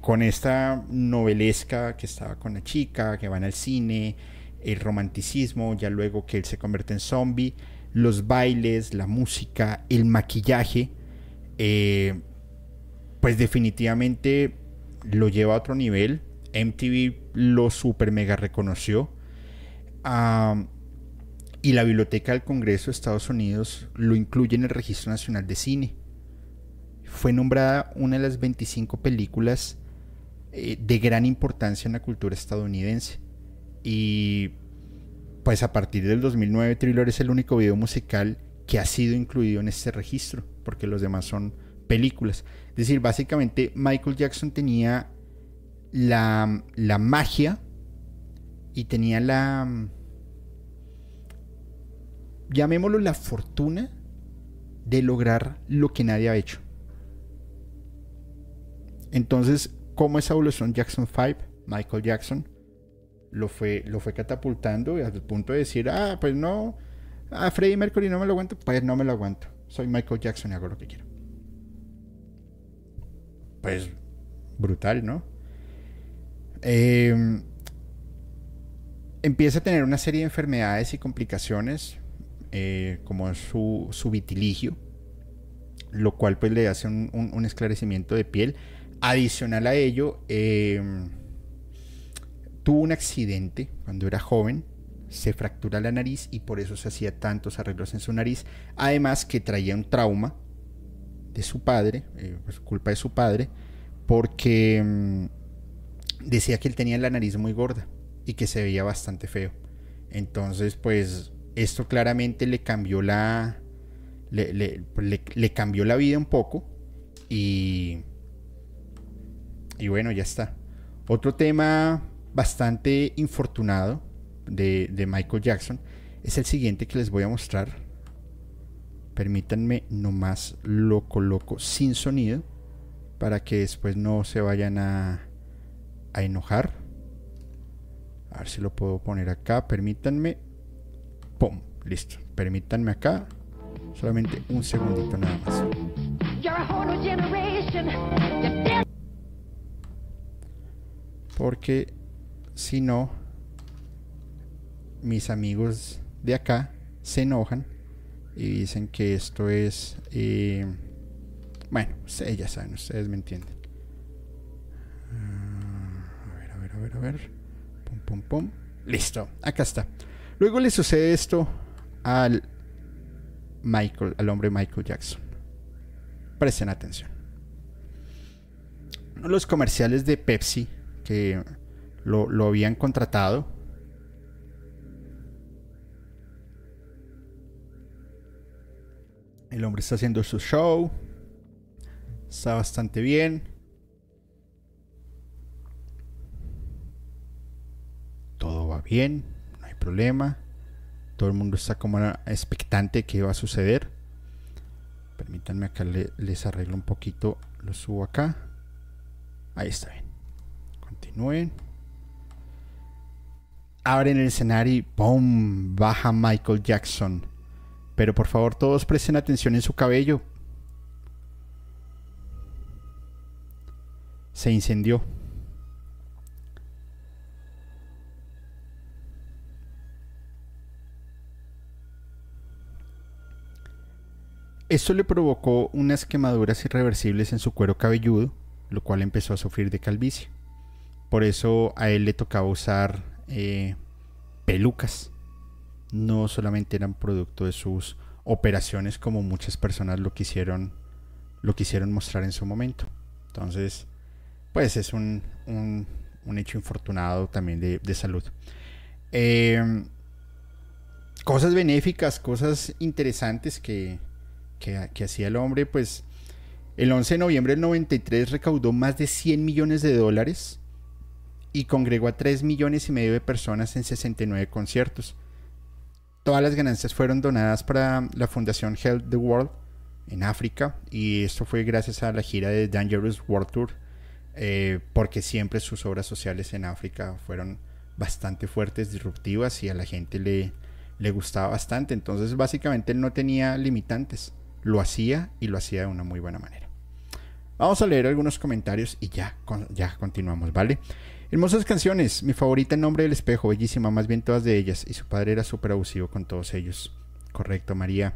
con esta novelesca que estaba con la chica, que van al cine, el romanticismo, ya luego que él se convierte en zombie, los bailes, la música, el maquillaje, eh, pues definitivamente lo lleva a otro nivel. MTV lo super mega reconoció. y la Biblioteca del Congreso de Estados Unidos lo incluye en el Registro Nacional de Cine fue nombrada una de las 25 películas eh, de gran importancia en la cultura estadounidense. Y pues a partir del 2009 Thriller es el único video musical que ha sido incluido en este registro, porque los demás son películas. Es decir, básicamente Michael Jackson tenía la, la magia y tenía la, llamémoslo la fortuna de lograr lo que nadie ha hecho. Entonces, ¿cómo esa evolución Jackson 5, Michael Jackson, lo fue, lo fue catapultando hasta el punto de decir, ah, pues no, a Freddie Mercury no me lo aguanto, pues no me lo aguanto. Soy Michael Jackson y hago lo que quiero. Pues brutal, ¿no? Em, empieza a tener una serie de enfermedades y complicaciones, eh, como su, su, vitiligio, lo cual pues le hace un, esclarecimiento de piel. Adicional a ello, em, tuvo un accidente cuando era joven, se fractura la nariz y por eso se hacía tantos arreglos en su nariz. Además que traía un trauma de su padre, eh, pues culpa de su padre, porque em, decía que él tenía la nariz muy gorda y que se veía bastante feo. Entonces, pues esto claramente le cambió la le, cambió la vida un poco y y bueno, ya está. Otro tema bastante infortunado de, de Michael Jackson es el siguiente que les voy a mostrar. Permítanme nomás lo coloco sin sonido para que después no se vayan a, a enojar. A ver si lo puedo poner acá. Permítanme. ¡Pum! Listo. Permítanme acá. Solamente un segundito nada más. Porque si no, mis amigos de acá se enojan y dicen que esto es... Eh, bueno, ustedes ya saben, ustedes me entienden. Ah, a ver, a ver, a ver, a ver. Pum, pum, pum. Listo, acá está. Luego le sucede esto al Michael, al hombre Michael Jackson. Presten atención. Los comerciales de Pepsi que lo, lo habían contratado. El hombre está haciendo su show. Está bastante bien. Todo va bien, no hay problema. Todo el mundo está como expectante de qué va a suceder. Permítanme acá les arreglo un poquito. Lo subo acá. Ahí está bien. Continúen. Abren el escenario y ¡pum! Baja Michael Jackson. Pero por favor todos presten atención en su cabello. Se incendió. Esto le provocó unas quemaduras irreversibles en su cuero cabelludo, lo cual empezó a sufrir de calvicie. Por eso a él le tocaba usar eh, pelucas. No solamente eran producto de sus operaciones como muchas personas lo quisieron, lo quisieron mostrar en su momento. Entonces, pues es un, hecho infortunado también de, salud. Em, cosas benéficas, cosas interesantes que, que, hacía el hombre, pues el 11 de noviembre del 93 recaudó más de 100 millones de dólares y congregó a 3 millones y medio de personas en 69 conciertos. Todas las ganancias fueron donadas para la Fundación Health the World en África y esto fue gracias a la gira de Dangerous World Tour eh, porque siempre sus obras sociales en África fueron bastante fuertes, disruptivas y a la gente le, le gustaba bastante. Entonces básicamente él no tenía limitantes lo hacía y lo hacía de una muy buena manera. Vamos a leer algunos comentarios y ya, ya continuamos, ¿vale? Hermosas canciones, mi favorita en Nombre del Espejo, bellísima, más bien todas de ellas, y su padre era súper abusivo con todos ellos. Correcto, María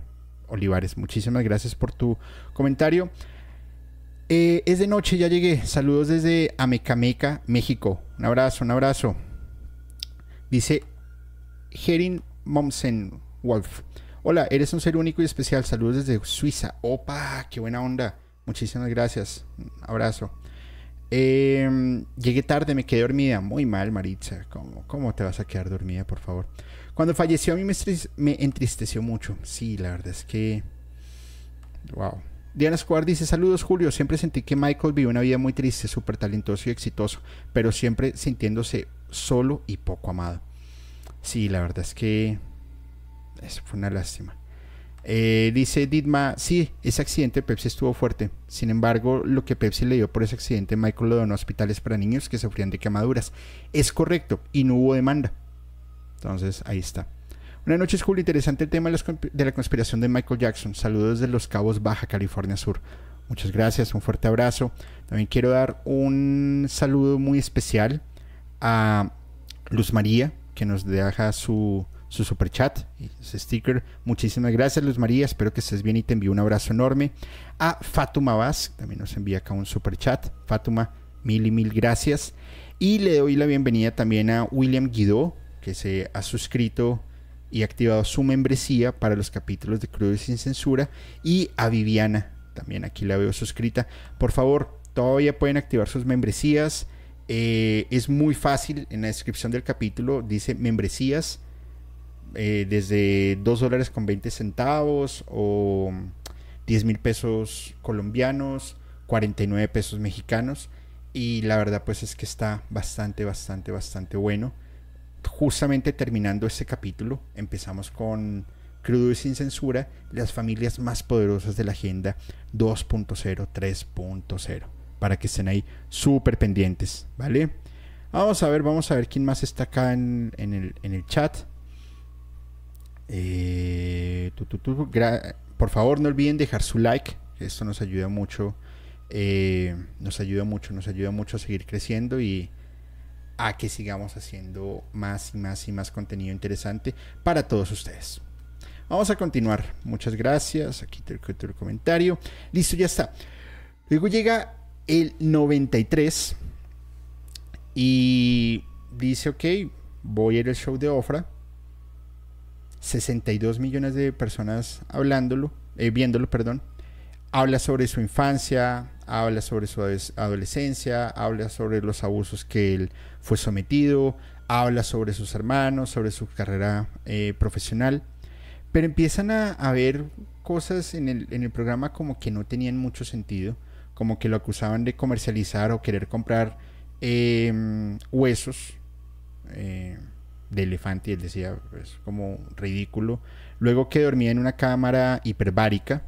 Olivares, muchísimas gracias por tu comentario. Eh, es de noche, ya llegué. Saludos desde Amecameca, México. Un abrazo, un abrazo. Dice Herin Momsen Wolf. Hola, eres un ser único y especial. Saludos desde Suiza. Opa, qué buena onda. Muchísimas gracias. Un abrazo. Em, llegué tarde, me quedé dormida. Muy mal, Maritza. ¿Cómo, ¿Cómo te vas a quedar dormida, por favor? Cuando falleció a mí me, entristeció mucho. Sí, la verdad es que... Wow. Diana Escobar dice, saludos Julio, siempre sentí que Michael vivió una vida muy triste, súper talentoso y exitoso, pero siempre sintiéndose solo y poco amado. Sí, la verdad es que eso fue una lástima. Eh, dice Didma, sí, ese accidente de Pepsi estuvo fuerte. Sin embargo, lo que Pepsi le dio por ese accidente, Michael lo donó a hospitales para niños que sufrían de quemaduras. Es correcto, y no hubo demanda. Entonces, ahí está. Buenas noches, Julio. Interesante el tema de la conspiración de Michael Jackson. Saludos desde Los Cabos, Baja California Sur. Muchas gracias, un fuerte abrazo. También quiero dar un saludo muy especial a Luz María, que nos deja su, su super chat, ese sticker. Muchísimas gracias, Luz María. Espero que estés bien y te envío un abrazo enorme. A Fatuma Vaz, también nos envía acá un super chat. Fatuma, mil y mil gracias. Y le doy la bienvenida también a William Guido, que se ha suscrito y activado su membresía para los capítulos de Crudo Sin Censura. Y a Viviana, también aquí la veo suscrita. Por favor, todavía pueden activar sus membresías. Eh, es muy fácil, en la descripción del capítulo dice membresías eh, desde 2 dólares con 20 centavos o 10 mil pesos colombianos, 49 pesos mexicanos. Y la verdad pues es que está bastante, bastante, bastante bueno. Justamente terminando este capítulo, empezamos con Crudo y sin censura, las familias más poderosas de la agenda 2.0, 3.0. Para que estén ahí súper pendientes, ¿vale? Vamos a ver, vamos a ver quién más está acá en, el, en el chat. Eh, por favor, no olviden dejar su like. Esto nos ayuda mucho. Eh, nos ayuda mucho, nos ayuda mucho a seguir creciendo y a que sigamos haciendo más y más y más contenido interesante para todos ustedes. Vamos a continuar. Muchas gracias. Aquí te el comentario. Listo, ya está. Luego llega el 93 y dice, ok, voy a ir al show de Ofra 62 millones de personas hablándolo, eh, viéndolo, perdón. Habla sobre su infancia, habla sobre su adolescencia, habla sobre los abusos que él fue sometido, habla sobre sus hermanos, sobre su carrera eh, profesional. Pero empiezan a, ver cosas en el, en el, programa como que no tenían mucho sentido, como que lo acusaban de comercializar o querer comprar em, huesos. Eh, de elefante y él decía, es como ridículo. Luego que dormía en una cámara hiperbárica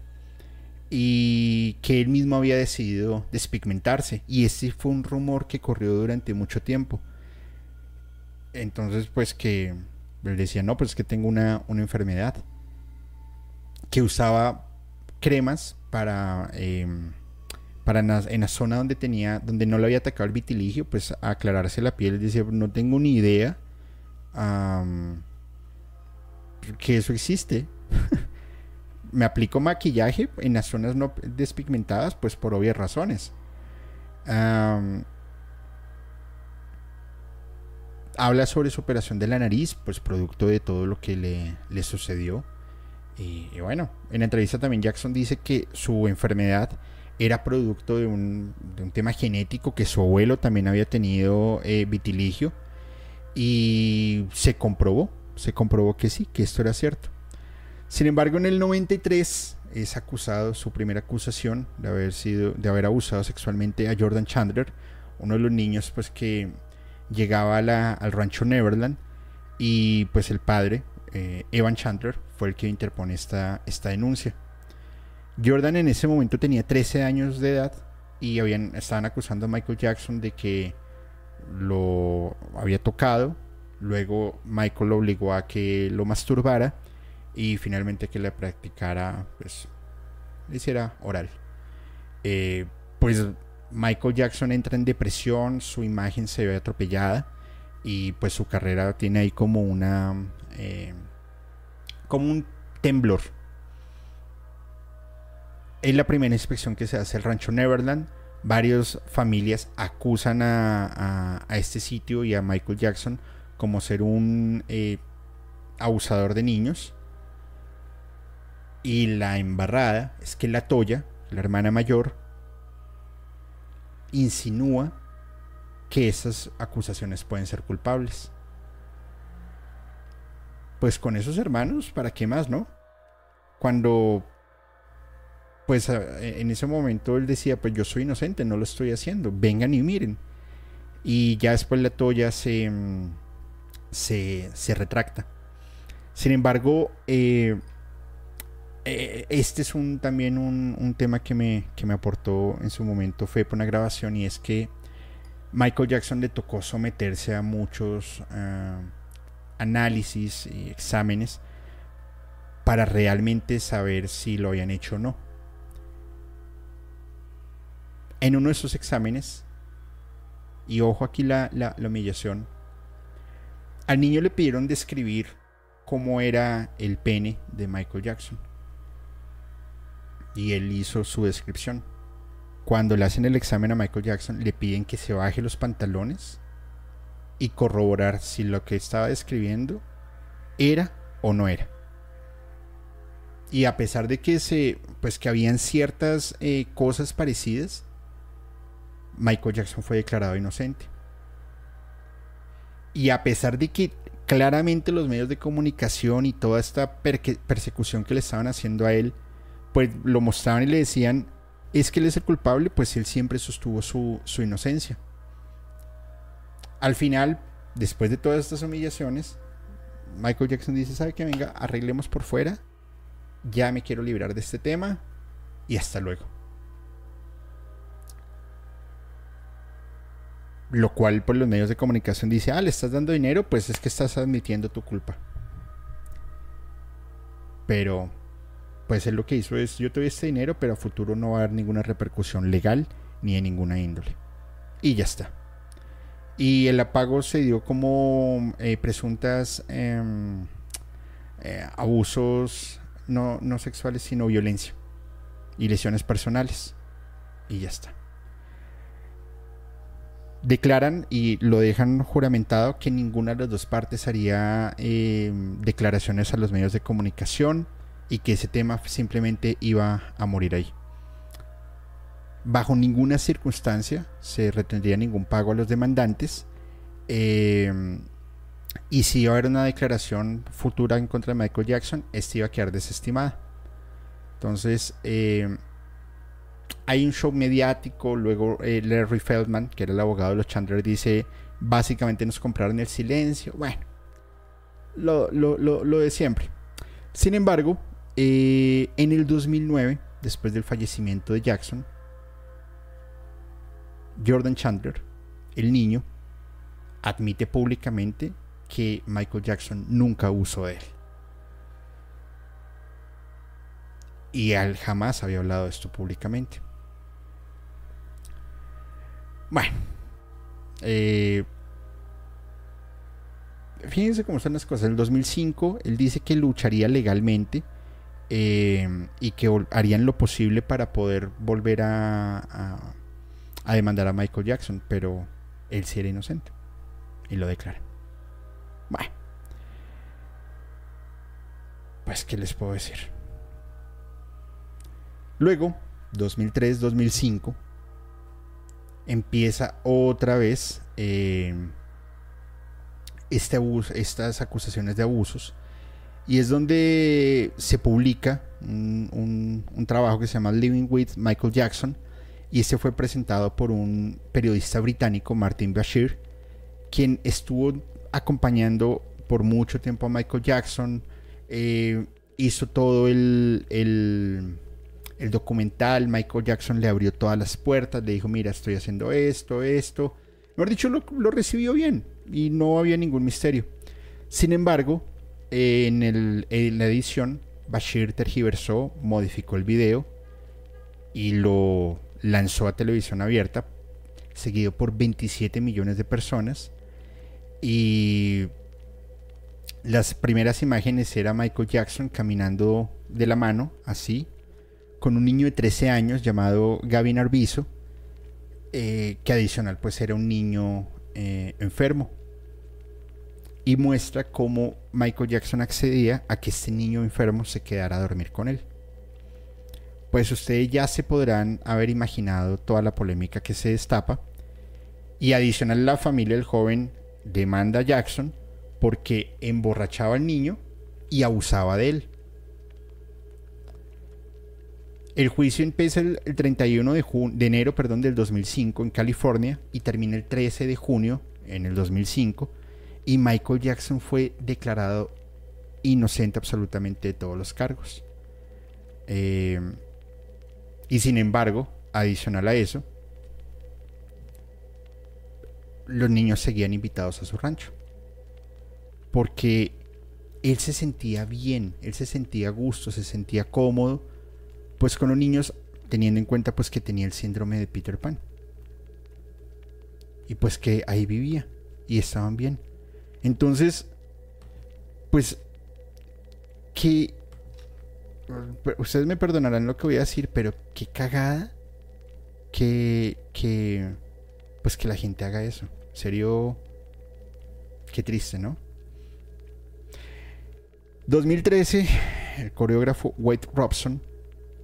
y que él mismo había decidido despigmentarse. Y ese fue un rumor que corrió durante mucho tiempo. Entonces, pues que él decía, no, pues es que tengo una, una enfermedad. Que usaba cremas para... Em, para en la, zona donde tenía, donde no le había atacado el vitiligio, pues aclararse la piel, decía, no tengo ni idea que eso existe. [LAUGHS] Me aplico maquillaje en las zonas no despigmentadas, pues por obvias razones. habla sobre su operación de la nariz, pues producto de todo lo que le, sucedió. Y, bueno, en la entrevista también Jackson dice que su enfermedad era producto de un, tema genético, que su abuelo también había tenido eh, vitiligio y se comprobó, se comprobó que sí, que esto era cierto. Sin embargo, en el 93 es acusado, su primera acusación de haber sido, de haber abusado sexualmente a Jordan Chandler, uno de los niños pues que llegaba al rancho Neverland y pues el padre, eh, Evan Chandler, fue el que interpone esta, esta denuncia. Jordan en ese momento tenía 13 años de edad y habían, estaban acusando a Michael Jackson de que lo había tocado, luego Michael lo obligó a que lo masturbara y finalmente que le practicara, pues, le hiciera oral. Eh, pues Michael Jackson entra en depresión, su imagen se ve atropellada y pues su carrera tiene ahí como una, eh, como un temblor. Es la primera inspección que se hace el rancho Neverland varias familias acusan a, este sitio y a Michael Jackson como ser un eh, abusador de niños. Y la embarrada es que la Toya, la hermana mayor, insinúa que esas acusaciones pueden ser culpables. Pues con esos hermanos, ¿para qué más, no? Cuando, pues en ese momento él decía, pues yo soy inocente, no lo estoy haciendo, vengan y miren. Y ya después la toya se, se, se retracta. Sin embargo, eh, eh, este es un, también un, tema que me, que me, aportó en su momento fue por una grabación y es que Michael Jackson le tocó someterse a muchos ah, análisis y exámenes para realmente saber si lo habían hecho o no. En uno de esos exámenes, y ojo aquí la, la humillación, al niño le pidieron describir cómo era el pene de Michael Jackson y él hizo su descripción. Cuando le hacen el examen a Michael Jackson, le piden que se baje los pantalones y corroborar si lo que estaba describiendo era o no era. Y a pesar de que se, pues que habían ciertas eh, cosas parecidas, Michael Jackson fue declarado inocente. Y a pesar de que claramente los medios de comunicación y toda esta persecución que le estaban haciendo a él pues lo mostraban y le decían, es que él es el culpable, pues él siempre sostuvo su, inocencia. Al final, después de todas estas humillaciones, Michael Jackson dice, ¿sabe que Venga, arreglemos por fuera, ya me quiero librar de este tema y hasta luego. Lo cual por los medios de comunicación dice, ah, le estás dando dinero, pues es que estás admitiendo tu culpa. Pero pues él lo que hizo es, yo te doy este dinero, pero a futuro no va a haber ninguna repercusión legal ni de ninguna índole. Y ya está. Y el apago se dio como eh, presuntas em, eh, abusos no, no sexuales, sino violencia y lesiones personales. Y ya está. Declaran y lo dejan juramentado que ninguna de las dos partes haría em, declaraciones a los medios de comunicación y que ese tema simplemente iba a morir ahí. Bajo ninguna circunstancia se retendría ningún pago a los demandantes. Eh, y si iba a haber una declaración futura en contra de Michael Jackson, esta iba a quedar desestimada. Entonces, eh, hay un show mediático. Luego, eh, Larry Feldman, que era el abogado de los Chandler, dice: Básicamente nos compraron el silencio. Bueno, lo, lo de siempre. Sin embargo, eh, en el 2009, después del fallecimiento de Jackson, Jordan Chandler, el niño, admite públicamente que Michael Jackson nunca usó él. Y él jamás había hablado de esto públicamente. Bueno, eh, fíjense cómo están las cosas. En el 2005, él dice que lucharía legalmente Em, y que harían lo posible para poder volver a, a, demandar a Michael Jackson, pero él sí era inocente y lo declara. Bueno, pues, ¿qué les puedo decir? Luego, 2003-2005, empieza otra vez em, este estas acusaciones de abusos y es donde se publica un, trabajo que se llama Living with Michael Jackson. Y este fue presentado por un periodista británico, Martin Bashir, quien estuvo acompañando por mucho tiempo a Michael Jackson. Eh, hizo todo el, el, documental. Michael Jackson le abrió todas las puertas. Le dijo, mira, estoy haciendo esto, esto. Mejor dicho, lo, lo recibió bien. Y no había ningún misterio. Sin embargo, en, la edición, Bashir tergiversó, modificó el video y lo lanzó a televisión abierta, seguido por 27 millones de personas. Y las primeras imágenes era Michael Jackson caminando de la mano, así, con un niño de 13 años llamado Gavin Arbizo, eh, que adicional pues era un niño eh, enfermo y muestra cómo Michael Jackson accedía a que este niño enfermo se quedara a dormir con él. pues ustedes ya se podrán haber imaginado toda la polémica que se destapa. Y adicional la familia del joven demanda a Jackson porque emborrachaba al niño y abusaba de él. El juicio empieza el, 31 de, de enero perdón, del 2005 en California y termina el 13 de junio en el 2005 y Michael Jackson fue declarado inocente absolutamente de todos los cargos. Eh, y sin embargo, adicional a eso, los niños seguían invitados a su rancho. Porque él se sentía bien, él se sentía a gusto, se sentía cómodo, pues con los niños, teniendo en cuenta pues que tenía el síndrome de Peter Pan. Y pues que ahí vivía y estaban bien. Entonces, pues que ustedes me perdonarán lo que voy a decir, pero qué cagada que, que, pues que la gente haga eso. Serio, qué triste, ¿no? 2013, el coreógrafo Wade Robson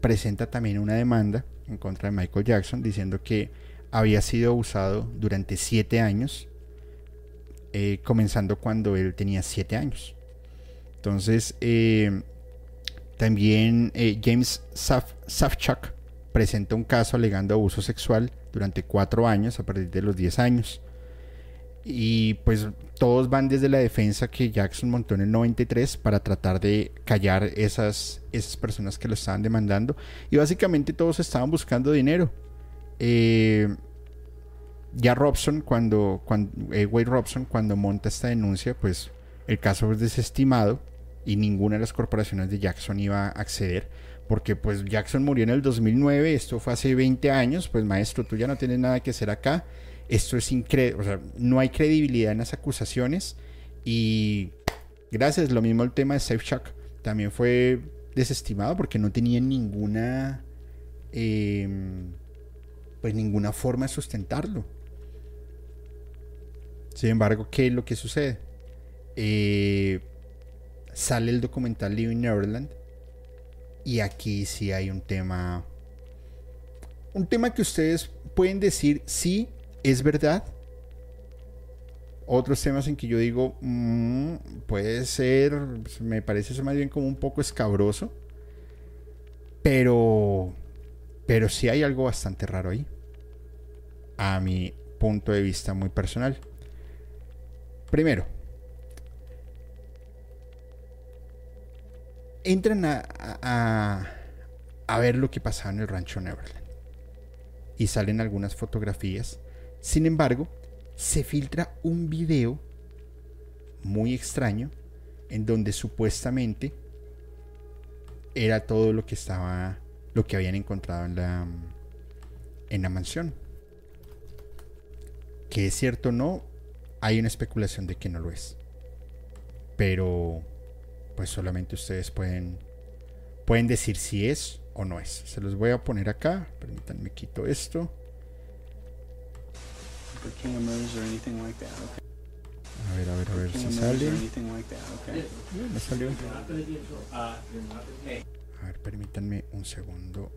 presenta también una demanda en contra de Michael Jackson diciendo que había sido abusado durante siete años, eh, comenzando cuando él tenía siete años. Entonces, eh, también eh, James Safchuk presenta un caso alegando abuso sexual durante cuatro años a partir de los 10 años. Y pues todos van desde la defensa que Jackson montó en el 93 para tratar de callar esas, esas personas que lo estaban demandando. Y básicamente todos estaban buscando dinero. Eh, ya Robson, cuando, cuando eh, Wade Robson, cuando monta esta denuncia, pues el caso fue desestimado y ninguna de las corporaciones de Jackson iba a acceder porque pues Jackson murió en el 2009, esto fue hace 20 años, pues maestro, tú ya no tienes nada que hacer acá, esto es increíble, o sea, no hay credibilidad en las acusaciones y gracias, lo mismo el tema de SafeChuck también fue desestimado porque no tenía ninguna, em, pues ninguna forma de sustentarlo. Sin embargo, ¿qué es lo que sucede? Eh, sale el documental Living Neverland. Y aquí sí hay un tema. Un tema que ustedes pueden decir sí, es verdad. Otros temas en que yo digo, mm, puede ser, me parece eso más bien como un poco escabroso. Pero, pero sí hay algo bastante raro ahí. A mi punto de vista muy personal. Primero, entran a, a, ver lo que pasaba en el rancho Neverland. Y salen algunas fotografías. Sin embargo, se filtra un video muy extraño en donde supuestamente era todo lo que estaba lo que habían encontrado en la en la mansión. Que es cierto o no, hay una especulación de que no lo es. Pero pues solamente ustedes pueden, pueden decir si es o no es. Se los voy a poner acá. Permítanme quito esto. A ver, a ver, a ver si sale. Me salió. A ver, permítanme un segundo.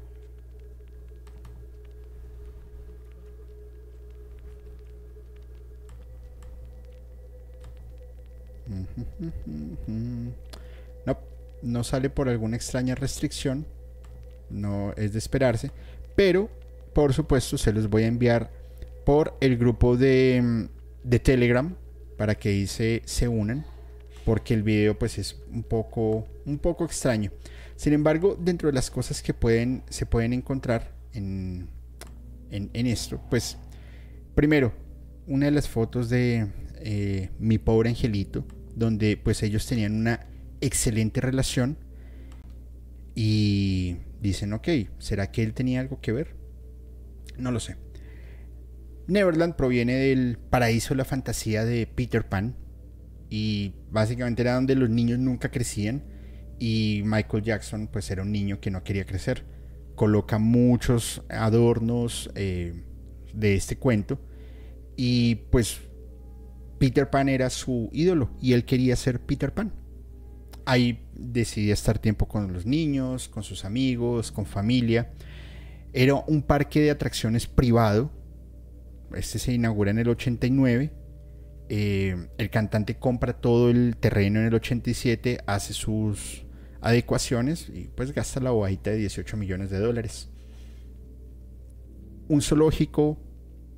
[LAUGHS] No, no sale por alguna extraña restricción. No es de esperarse. Pero, por supuesto, se los voy a enviar por el grupo de, de Telegram para que ahí se, unan. Porque el video pues es un poco, un poco extraño. Sin embargo, dentro de las cosas que pueden, se pueden encontrar en, en, esto, pues primero, una de las fotos de eh, mi pobre angelito, donde pues ellos tenían una excelente relación y dicen, ok, ¿será que él tenía algo que ver? No lo sé. Neverland proviene del paraíso de la fantasía de Peter Pan y básicamente era donde los niños nunca crecían y Michael Jackson pues era un niño que no quería crecer. Coloca muchos adornos eh, de este cuento y pues Peter Pan era su ídolo y él quería ser Peter Pan hay decidía estar tiempo con los niños, con sus amigos, con familia. Era un parque de atracciones privado. Este se inaugura en el 89. Eh, el cantante compra todo el terreno en el 87, hace sus adecuaciones y pues gasta la bobadita de 18 millones de dólares. Un zoológico,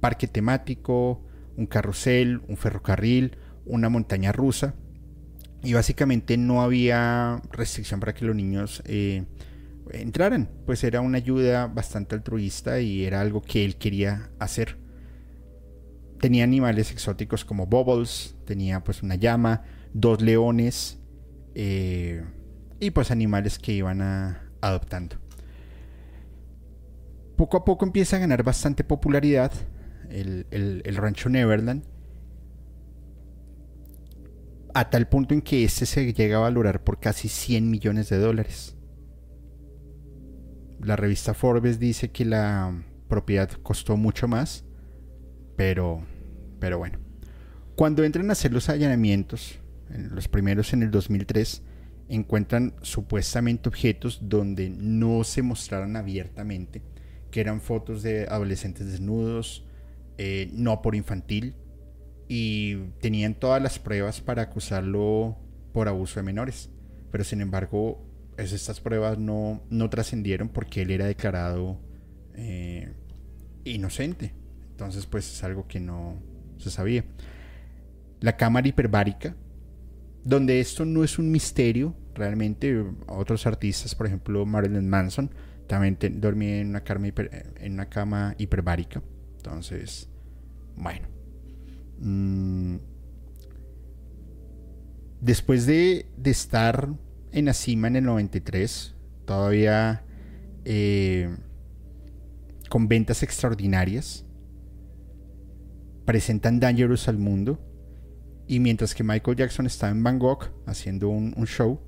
parque temático, un carrusel, un ferrocarril, una montaña rusa. Y básicamente no había restricción para que los niños eh, entraran. Pues era una ayuda bastante altruista y era algo que él quería hacer. Tenía animales exóticos como bubbles, tenía pues una llama, dos leones eh, y pues animales que iban adoptando. Poco a poco empieza a ganar bastante popularidad el, rancho Neverland, a tal punto en que este se llega a valorar por casi 100 millones de dólares. La revista Forbes dice que la propiedad costó mucho más, pero, pero bueno. Cuando entran a hacer los allanamientos, los primeros en el 2003, encuentran supuestamente objetos donde no se mostraron abiertamente, que eran fotos de adolescentes desnudos, eh, no por infantil, y tenían todas las pruebas para acusarlo por abuso de menores. Pero sin embargo, estas pruebas no, no trascendieron porque él era declarado eh, inocente. Entonces, pues es algo que no se sabía. La cámara hiperbárica, donde esto no es un misterio, realmente otros artistas, por ejemplo Marilyn Manson, también dormía en una, cama en una cama hiperbárica. Entonces, bueno. Mm, después de, estar en la cima en el 93, todavía eh, con ventas extraordinarias, presentan Dangerous al mundo. Y mientras que Michael Jackson estaba en Bangkok haciendo un, show,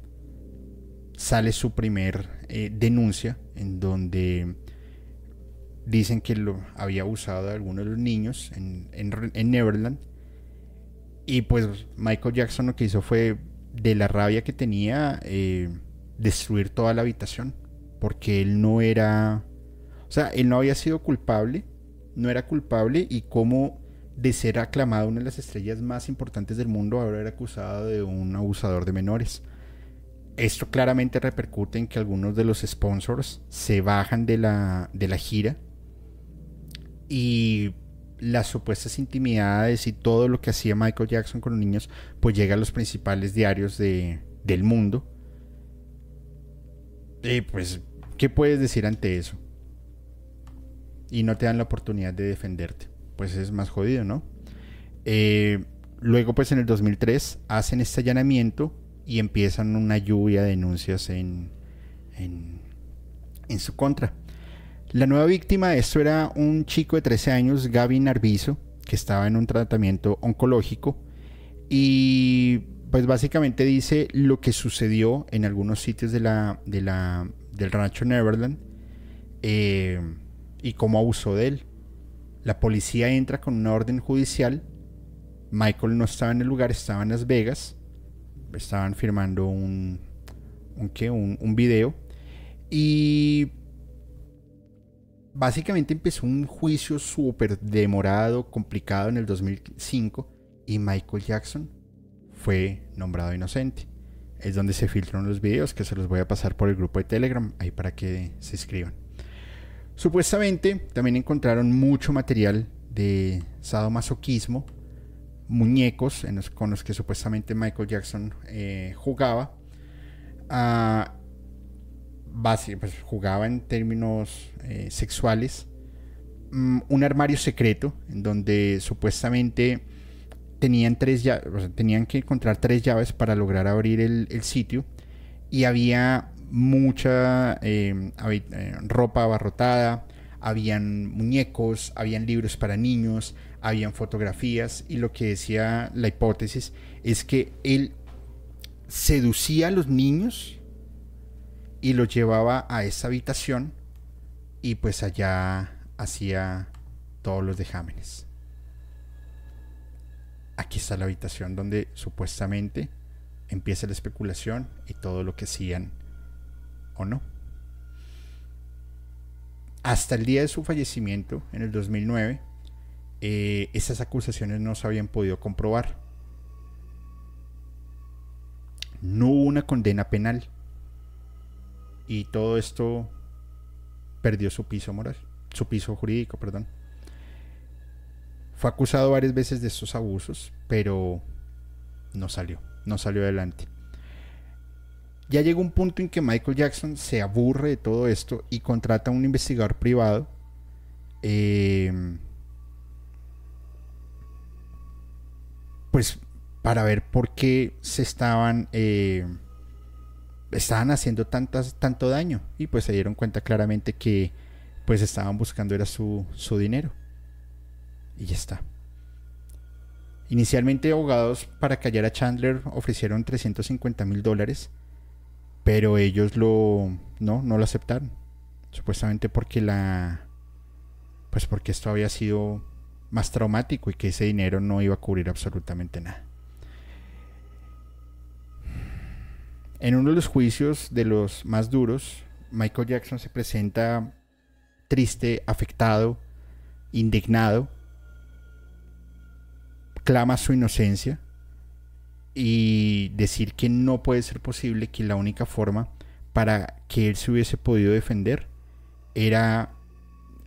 sale su primer eh, denuncia en donde dicen que lo había abusado de alguno de los niños en, Neverland. Y pues Michael Jackson lo que hizo fue, de la rabia que tenía, eh, destruir toda la habitación. Porque él no era... O sea, él no había sido culpable, no era culpable y como de ser aclamado una de las estrellas más importantes del mundo, ahora era acusado de un abusador de menores. Esto claramente repercute en que algunos de los sponsors se bajan de la, de la gira y las supuestas intimidades y todo lo que hacía Michael Jackson con los niños, pues llega a los principales diarios de, del mundo. Y pues, ¿qué puedes decir ante eso? Y no te dan la oportunidad de defenderte. Pues es más jodido, ¿no? Eh, luego, pues en el 2003, hacen este allanamiento y empiezan una lluvia de denuncias en, en, en su contra. La nueva víctima de esto era un chico de 13 años, Gavin Arbizo, que estaba en un tratamiento oncológico y pues básicamente dice lo que sucedió en algunos sitios de la, de la, del rancho Neverland eh, y cómo abusó de él. La policía entra con una orden judicial. Michael no estaba en el lugar, estaba en Las Vegas. Estaban firmando un, ¿qué? un, video. Y básicamente empezó un juicio súper demorado, complicado en el 2005 y Michael Jackson fue nombrado inocente. Es donde se filtraron los videos que se los voy a pasar por el grupo de Telegram, ahí para que se escriban. Supuestamente también encontraron mucho material de sadomasoquismo, muñecos con los que supuestamente Michael Jackson eh, jugaba. Ah, pues, jugaba en términos eh, sexuales, mm, un armario secreto en donde supuestamente tenían, tres tenían que encontrar tres llaves para lograr abrir el, sitio y había mucha em, eh, ropa abarrotada, habían muñecos, habían libros para niños, habían fotografías y lo que decía la hipótesis es que él seducía a los niños y lo llevaba a esa habitación y pues allá hacía todos los dejámenes. Aquí está la habitación donde supuestamente empieza la especulación y todo lo que hacían o no. Hasta el día de su fallecimiento, en el 2009, eh, esas acusaciones no se habían podido comprobar. No hubo una condena penal. Y todo esto perdió su piso moral, su piso jurídico, perdón. Fue acusado varias veces de estos abusos, pero no salió, no salió adelante. Ya llegó un punto en que Michael Jackson se aburre de todo esto y contrata a un investigador privado. Em, pues para ver por qué se estaban eh, estaban haciendo tantas, tanto daño y pues se dieron cuenta claramente que pues estaban buscando era su, su dinero y ya está. Inicialmente abogados para callar a Chandler ofrecieron 350 mil dólares, pero ellos lo no, no lo aceptaron. Supuestamente porque la pues porque esto había sido más traumático y que ese dinero no iba a cubrir absolutamente nada. En uno de los juicios de los más duros, Michael Jackson se presenta triste, afectado, indignado clama su inocencia y decir que no puede ser posible que la única forma para que él se hubiese podido defender era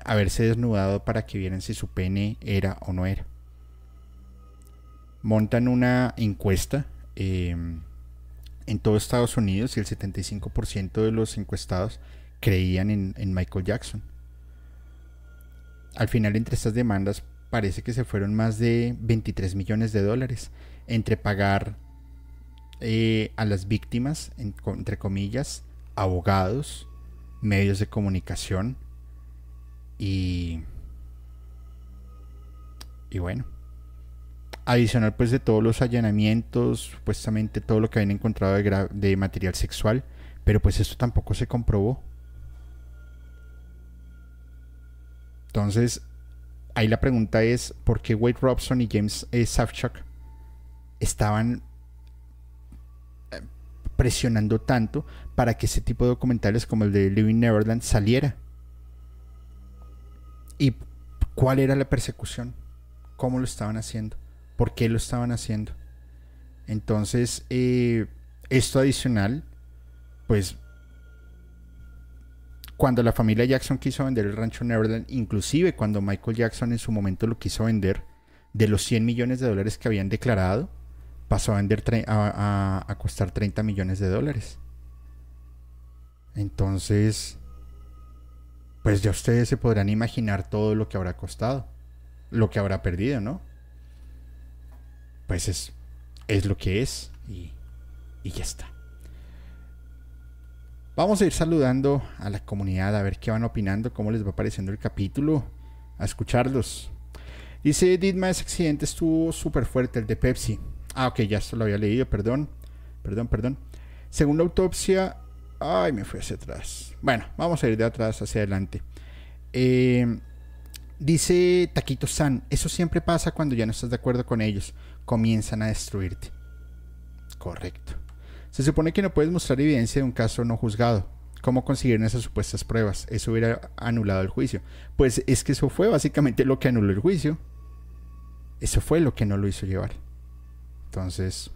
haberse desnudado para que vieran si su pene era o no era. Montan una encuesta em, en todo Estados Unidos y el 75% de los encuestados creían en Michael Jackson. Al final entre estas demandas parece que se fueron más de 23 millones de dólares entre pagar eh, a las víctimas, entre comillas, abogados, medios de comunicación y, y bueno. Adicional pues de todos los allanamientos, supuestamente todo lo que habían encontrado de, material sexual, pero pues esto tampoco se comprobó. Entonces, ahí la pregunta es, ¿por qué Wade Robson y James e. Safchuk estaban eh, presionando tanto para que ese tipo de documentales como el de Living Neverland saliera? ¿Y cuál era la persecución? ¿Cómo lo estaban haciendo? ¿Por qué lo estaban haciendo? Entonces, eh, esto adicional, pues cuando la familia Jackson quiso vender el rancho Neverland, inclusive cuando Michael Jackson en su momento lo quiso vender, de los 100 millones de dólares que habían declarado, pasó a, vender a, costar 30 millones de dólares. Entonces, pues ya ustedes se podrán imaginar todo lo que habrá costado, lo que habrá perdido, ¿no? Pues es, es lo que es y, y ya está. Vamos a ir saludando a la comunidad a ver qué van opinando, cómo les va pareciendo el capítulo, a escucharlos. Dice Didma, ese accidente estuvo súper fuerte, el de Pepsi. Ah, ok, ya esto lo había leído, perdón. Perdón, perdón. Según la autopsia... Ay, me fui hacia atrás. Bueno, vamos a ir de atrás hacia adelante. Eh, dice Taquito San, eso siempre pasa cuando ya no estás de acuerdo con ellos. Comienzan a destruirte. Correcto. Se supone que no puedes mostrar evidencia de un caso no juzgado. ¿Cómo consiguieron esas supuestas pruebas? Eso hubiera anulado el juicio. Pues es que eso fue básicamente lo que anuló el juicio. Eso fue lo que no lo hizo llevar. Entonces,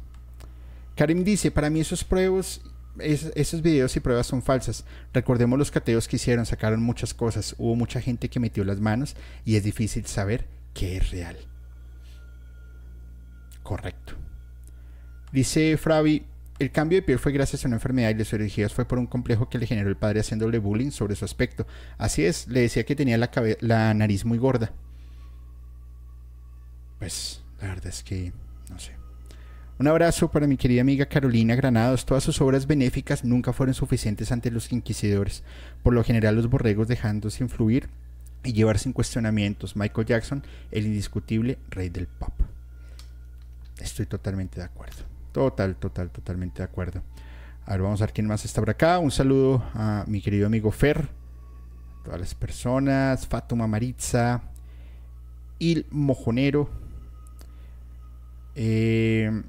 Karim dice, para mí esos pruebas, esos videos y pruebas son falsas. Recordemos los cateos que hicieron, sacaron muchas cosas, hubo mucha gente que metió las manos y es difícil saber qué es real. Correcto. Dice Fravi, el cambio de piel fue gracias a una enfermedad y las cirugías fue por un complejo que le generó el padre haciéndole bullying sobre su aspecto. Así es, le decía que tenía la, la nariz muy gorda. Pues la verdad es que no sé. Un abrazo para mi querida amiga Carolina Granados. Todas sus obras benéficas nunca fueron suficientes ante los inquisidores. Por lo general los borregos dejándose influir y llevar sin cuestionamientos. Michael Jackson, el indiscutible rey del pop. Estoy totalmente de acuerdo. Total, total, totalmente de acuerdo. A ver, vamos a ver quién más está por acá. Un saludo a mi querido amigo Fer, todas las personas, Fatuma Maritza, Il Mojonero. Eh,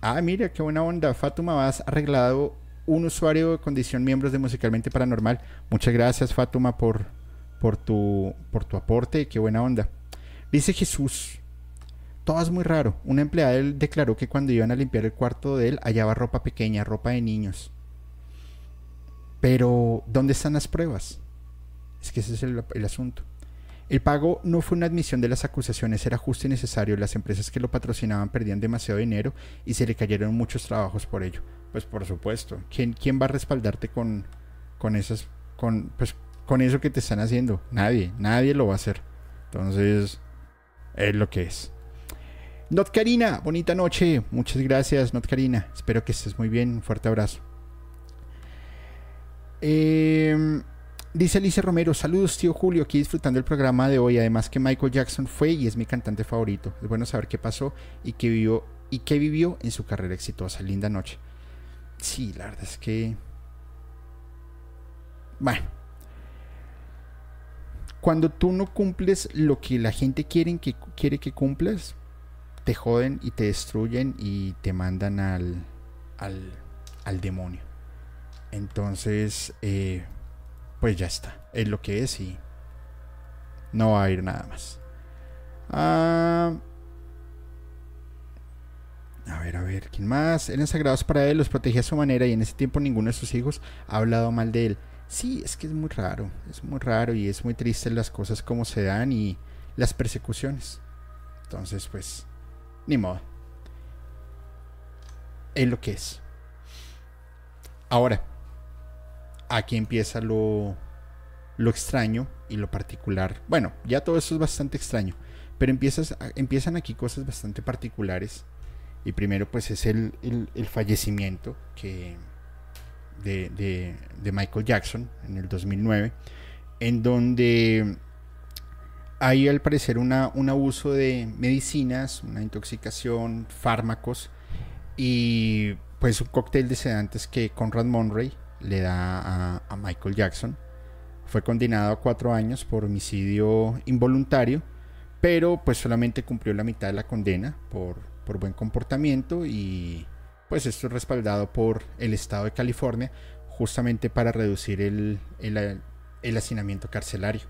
Ah, mira, qué buena onda. Fatuma has arreglado un usuario de condición miembros de Musicalmente Paranormal. Muchas gracias, Fatuma, por, por, tu, por tu aporte. Qué buena onda. Dice Jesús. Todo es muy raro. Una empleada declaró que cuando iban a limpiar el cuarto de él hallaba ropa pequeña, ropa de niños. Pero, ¿dónde están las pruebas? Es que ese es el asunto. El pago no fue una admisión de las acusaciones, era justo y necesario. Las empresas que lo patrocinaban perdían demasiado dinero y se le cayeron muchos trabajos por ello. Pues por supuesto. ¿Quién, quién va a respaldarte con, con esas, con, pues, con eso que te están haciendo? Nadie, nadie lo va a hacer. Entonces, es lo que es. Not Karina, bonita noche. Muchas gracias, Not Karina. Espero que estés muy bien. Un fuerte abrazo. Eh, Dice Alicia Romero, saludos tío Julio, aquí disfrutando el programa de hoy, además que Michael Jackson fue y es mi cantante favorito. Es bueno saber qué pasó y qué vivió y qué vivió en su carrera exitosa. Linda noche. Sí, la verdad es que bueno. Cuando tú no cumples lo que la gente quiere que, quiere que cumplas, te joden y te destruyen y te mandan al, al, al demonio. Entonces, eh, pues ya está. Es lo que es y no va a ir nada más. Ah, a ver, a ver, ¿quién más? Eran sagrados para él, los protegía a su manera y en ese tiempo ninguno de sus hijos ha hablado mal de él. Sí, es que es muy raro, es muy raro y es muy triste las cosas como se dan y las persecuciones. Entonces, pues, ni modo. Es lo que es. Ahora, aquí empieza lo, lo extraño y lo particular. Bueno, ya todo eso es bastante extraño, pero empiezas, empiezan aquí cosas bastante particulares. Y primero pues es el, el, fallecimiento que de, de, de, Michael Jackson en el 2009, en donde hay al parecer una, un abuso de medicinas, una intoxicación, fármacos y pues un cóctel de sedantes que Conrad Monroy le da a, Michael Jackson. Fue condenado a cuatro años por homicidio involuntario, pero pues solamente cumplió la mitad de la condena por, por buen comportamiento y pues esto es respaldado por el estado de California justamente para reducir el, el, hacinamiento carcelario.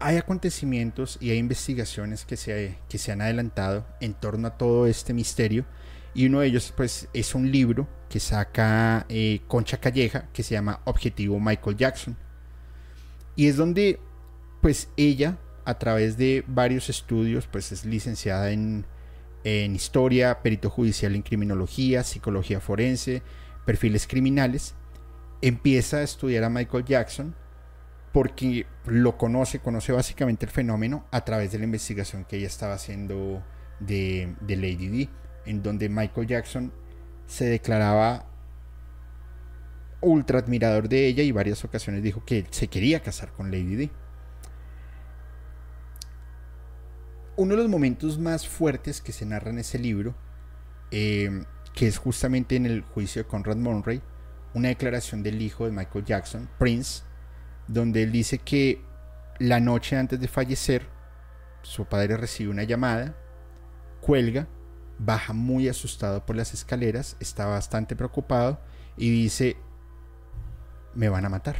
Hay acontecimientos y hay investigaciones que se, que se han adelantado en torno a todo este misterio y uno de ellos pues es un libro que saca eh, Concha Calleja que se llama Objetivo Michael Jackson. Y es donde pues ella a través de varios estudios pues es licenciada en, en historia, perito judicial en criminología, psicología forense, perfiles criminales. Empieza a estudiar a Michael Jackson porque lo conoce, conoce básicamente el fenómeno a través de la investigación que ella estaba haciendo de, de Lady D en donde Michael Jackson se declaraba ultra admirador de ella y varias ocasiones dijo que se quería casar con Lady D. Uno de los momentos más fuertes que se narra en ese libro, em, que es justamente en el juicio de Conrad Monroy, una declaración del hijo de Michael Jackson, Prince, donde él dice que la noche antes de fallecer, su padre recibe una llamada, cuelga baja muy asustado por las escaleras, está bastante preocupado y dice, me van a matar.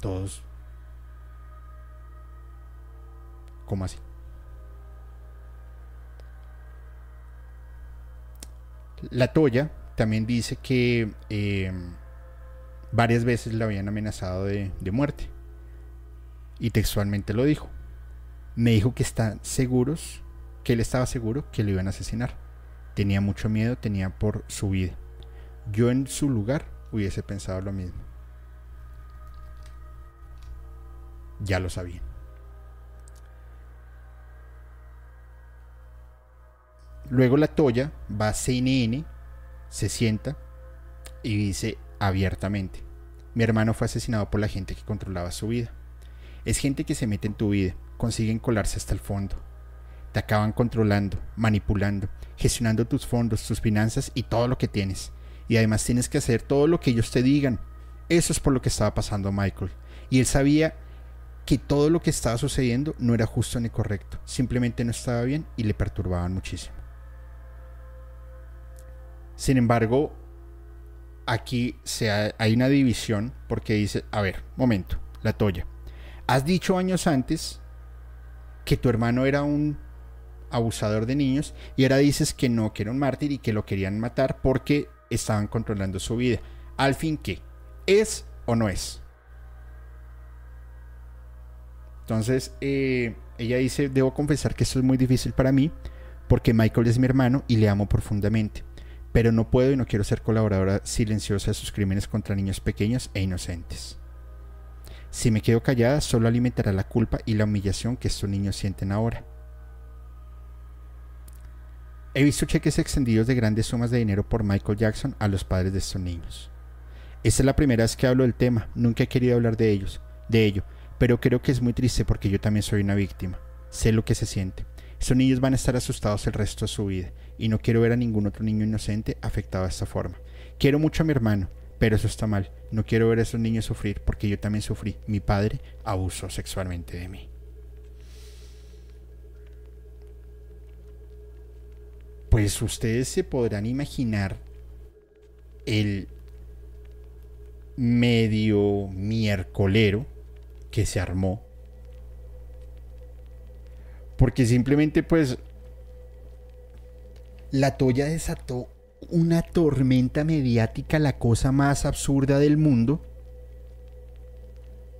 Todos. ¿Cómo así? La Toya también dice que eh, varias veces le habían amenazado de muerte. Y textualmente lo dijo. Me dijo que están seguros, que él estaba seguro que lo iban a asesinar. Tenía mucho miedo, tenía por su vida. Yo en su lugar hubiese pensado lo mismo. Ya lo sabían. Luego la Toya va a CNN, se sienta y dice abiertamente, mi hermano fue asesinado por la gente que controlaba su vida. Es gente que se mete en tu vida, consiguen colarse hasta el fondo. Te acaban controlando, manipulando, gestionando tus fondos, tus finanzas y todo lo que tienes. Y además tienes que hacer todo lo que ellos te digan. Eso es por lo que estaba pasando Michael. Y él sabía que todo lo que estaba sucediendo no era justo ni correcto, simplemente no estaba bien y le perturbaban muchísimo. Sin embargo, aquí se hay una división porque dice, a ver, momento, la Toya, has dicho años antes que tu hermano era un abusador de niños y ahora dices que no, que era un mártir y que lo querían matar porque estaban controlando su vida. Al fin, ¿qué? ¿Es o no es? Entonces, eh, ella dice, debo confesar que esto es muy difícil para mí porque Michael es mi hermano y le amo profundamente, pero no puedo y no quiero ser colaboradora silenciosa de sus crímenes contra niños pequeños e inocentes. Si me quedo callada, solo alimentará la culpa y la humillación que estos niños sienten ahora. He visto cheques extendidos de grandes sumas de dinero por Michael Jackson a los padres de estos niños. Esta es la primera vez que hablo del tema, nunca he querido hablar de ellos, de ello, pero creo que es muy triste porque yo también soy una víctima. Sé lo que se siente. Estos niños van a estar asustados el resto de su vida y no quiero ver a ningún otro niño inocente afectado de esta forma. Quiero mucho a mi hermano, pero eso está mal. No quiero ver a esos niños sufrir porque yo también sufrí. Mi padre abusó sexualmente de mí. Pues ustedes se podrán imaginar el medio miércolero que se armó. Porque simplemente pues la Toya desató una tormenta mediática, la cosa más absurda del mundo.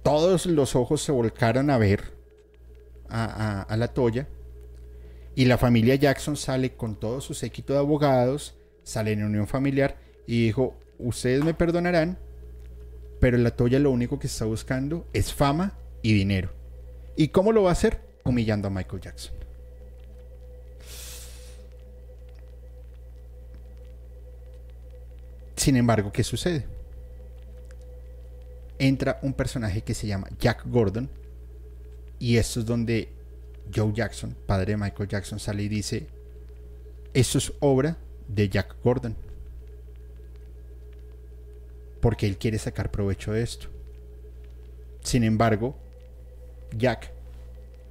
Todos los ojos se volcaron a ver a, la Toya. Y la familia Jackson sale con todo su séquito de abogados, sale en unión familiar y dijo, ustedes me perdonarán, pero la Toya lo único que está buscando es fama y dinero. ¿Y cómo lo va a hacer? Humillando a Michael Jackson. Sin embargo, ¿qué sucede? Entra un personaje que se llama Jack Gordon y esto es donde Joe Jackson, padre de Michael Jackson, sale y dice, esto es obra de Jack Gordon porque él quiere sacar provecho de esto. Sin embargo, Jack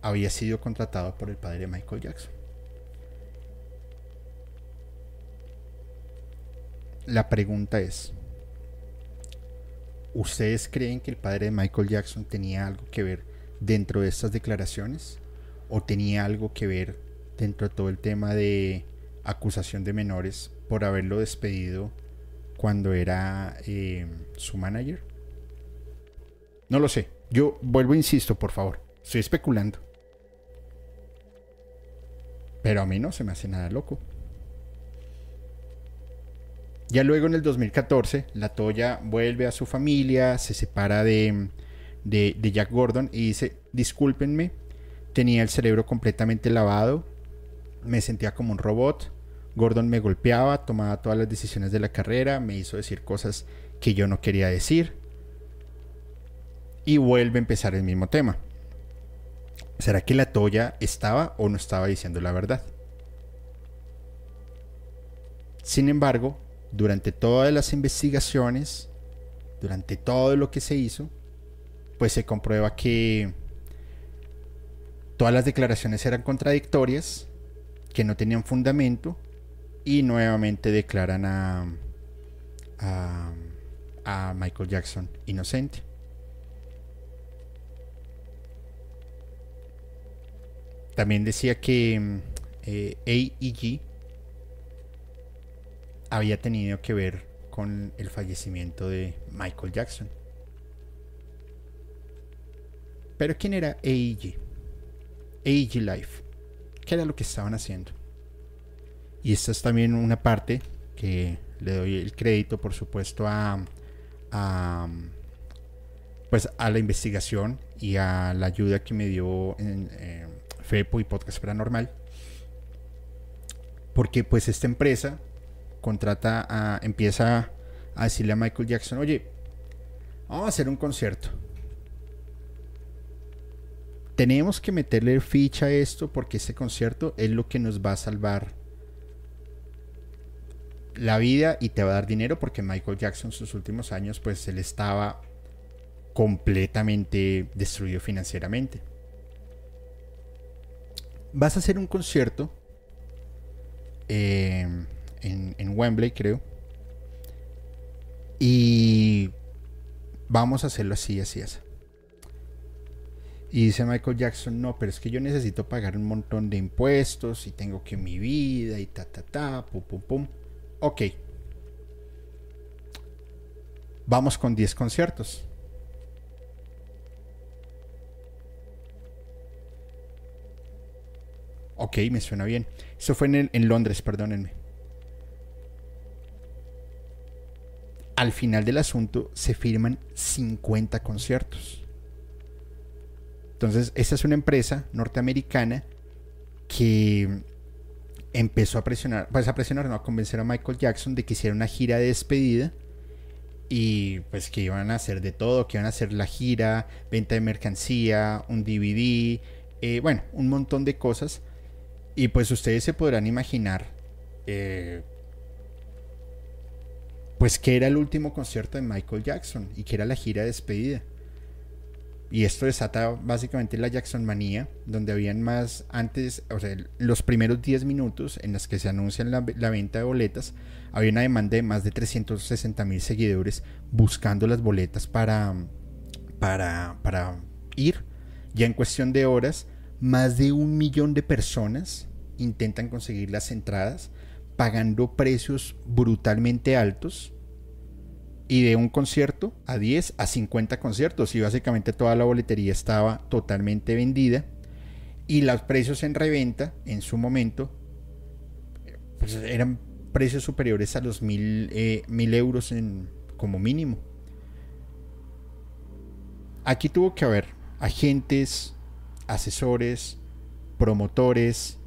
había sido contratado por el padre de Michael Jackson. La pregunta es, ¿ustedes creen que el padre de Michael Jackson tenía algo que ver dentro de estas declaraciones? ¿O tenía algo que ver dentro de todo el tema de acusación de menores por haberlo despedido cuando era eh, su manager? No lo sé. Yo vuelvo, insisto, por favor. Estoy especulando. Pero a mí no se me hace nada loco. Ya luego en el 2014, la Toya vuelve a su familia, se separa de, de, de Jack Gordon y dice, discúlpenme, tenía el cerebro completamente lavado, me sentía como un robot, Gordon me golpeaba, tomaba todas las decisiones de la carrera, me hizo decir cosas que yo no quería decir. Y vuelve a empezar el mismo tema. ¿Será que la Toya estaba o no estaba diciendo la verdad? Sin embargo, durante todas las investigaciones, durante todo lo que se hizo, pues se comprueba que todas las declaraciones eran contradictorias, que no tenían fundamento y nuevamente declaran a, a, Michael Jackson inocente. También decía que eh, AEG había tenido que ver con el fallecimiento de Michael Jackson. Pero ¿quién era AEG? AEG Life. ¿Qué era lo que estaban haciendo? Y esta es también una parte que le doy el crédito, por supuesto, a, pues a la investigación y a la ayuda que me dio en eh, FEPO y Podcast Paranormal. Porque pues esta empresa contrata a, empieza a decirle a Michael Jackson, oye, vamos a hacer un concierto. Tenemos que meterle ficha a esto porque este concierto es lo que nos va a salvar la vida y te va a dar dinero porque Michael Jackson sus últimos años pues él estaba completamente destruido financieramente. Vas a hacer un concierto eh, en, en Wembley, creo. Y vamos a hacerlo así, así, así. Y dice Michael Jackson, no, pero es que yo necesito pagar un montón de impuestos y tengo que mi vida y ta, ta, ta, pum, pum, pum. Ok. Vamos con 10 conciertos. Ok, me suena bien. Eso fue en, en Londres, perdónenme. Al final del asunto se firman 50 conciertos. Entonces, esta es una empresa norteamericana que empezó a presionar, pues a presionar, no, a convencer a Michael Jackson de que hiciera una gira de despedida y pues que iban a hacer de todo, que iban a hacer la gira, venta de mercancía, un DVD, eh, bueno, un montón de cosas. Y pues ustedes se podrán imaginar, eh, pues que era el último concierto de Michael Jackson y que era la gira de despedida. Y esto desata básicamente la Jackson manía, donde habían más antes, o sea, los primeros 10 minutos en los que se anuncia la, la venta de boletas, había una demanda de más de 360 mil seguidores buscando las boletas para, para, para ir. Ya en cuestión de horas, más de un millón de personas intentan conseguir las entradas pagando precios brutalmente altos y de un concierto a 10 a 50 conciertos y básicamente toda la boletería estaba totalmente vendida y los precios en reventa en su momento pues eran precios superiores a los mil, eh, mil euros en, como mínimo. Aquí tuvo que haber agentes, asesores, promotores,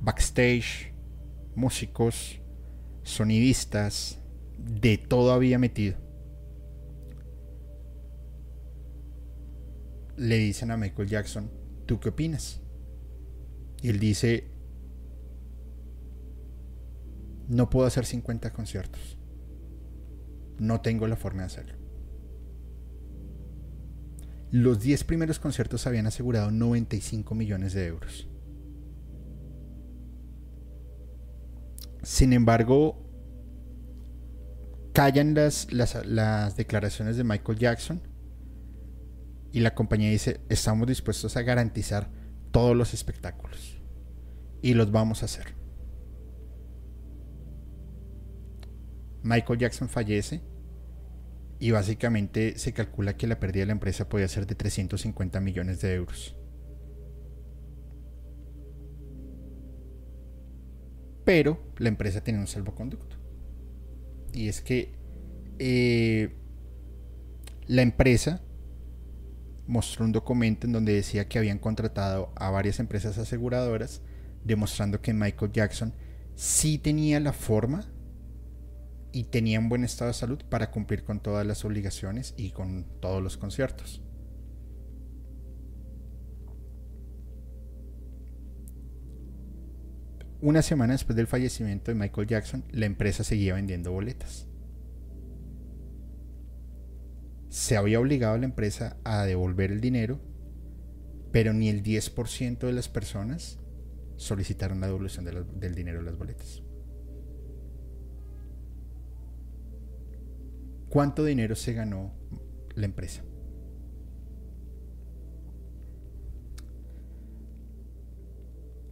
backstage, músicos, sonidistas, de todo había metido. Le dicen a Michael Jackson, ¿tú qué opinas? Y él dice, no puedo hacer 50 conciertos. No tengo la forma de hacerlo. Los 10 primeros conciertos habían asegurado 95 millones de euros. Sin embargo, callan las, declaraciones de Michael Jackson y la compañía dice, estamos dispuestos a garantizar todos los espectáculos y los vamos a hacer. Michael Jackson fallece y básicamente se calcula que la pérdida de la empresa podía ser de 350 millones de euros. Pero la empresa tenía un salvoconducto y es que eh, la empresa mostró un documento en donde decía que habían contratado a varias empresas aseguradoras, demostrando que Michael Jackson sí tenía la forma y tenía un buen estado de salud para cumplir con todas las obligaciones y con todos los conciertos. Una semana después del fallecimiento de Michael Jackson, la empresa seguía vendiendo boletas. Se había obligado a la empresa a devolver el dinero, pero ni el 10% de las personas solicitaron la devolución del dinero de las boletas. ¿Cuánto dinero se ganó la empresa?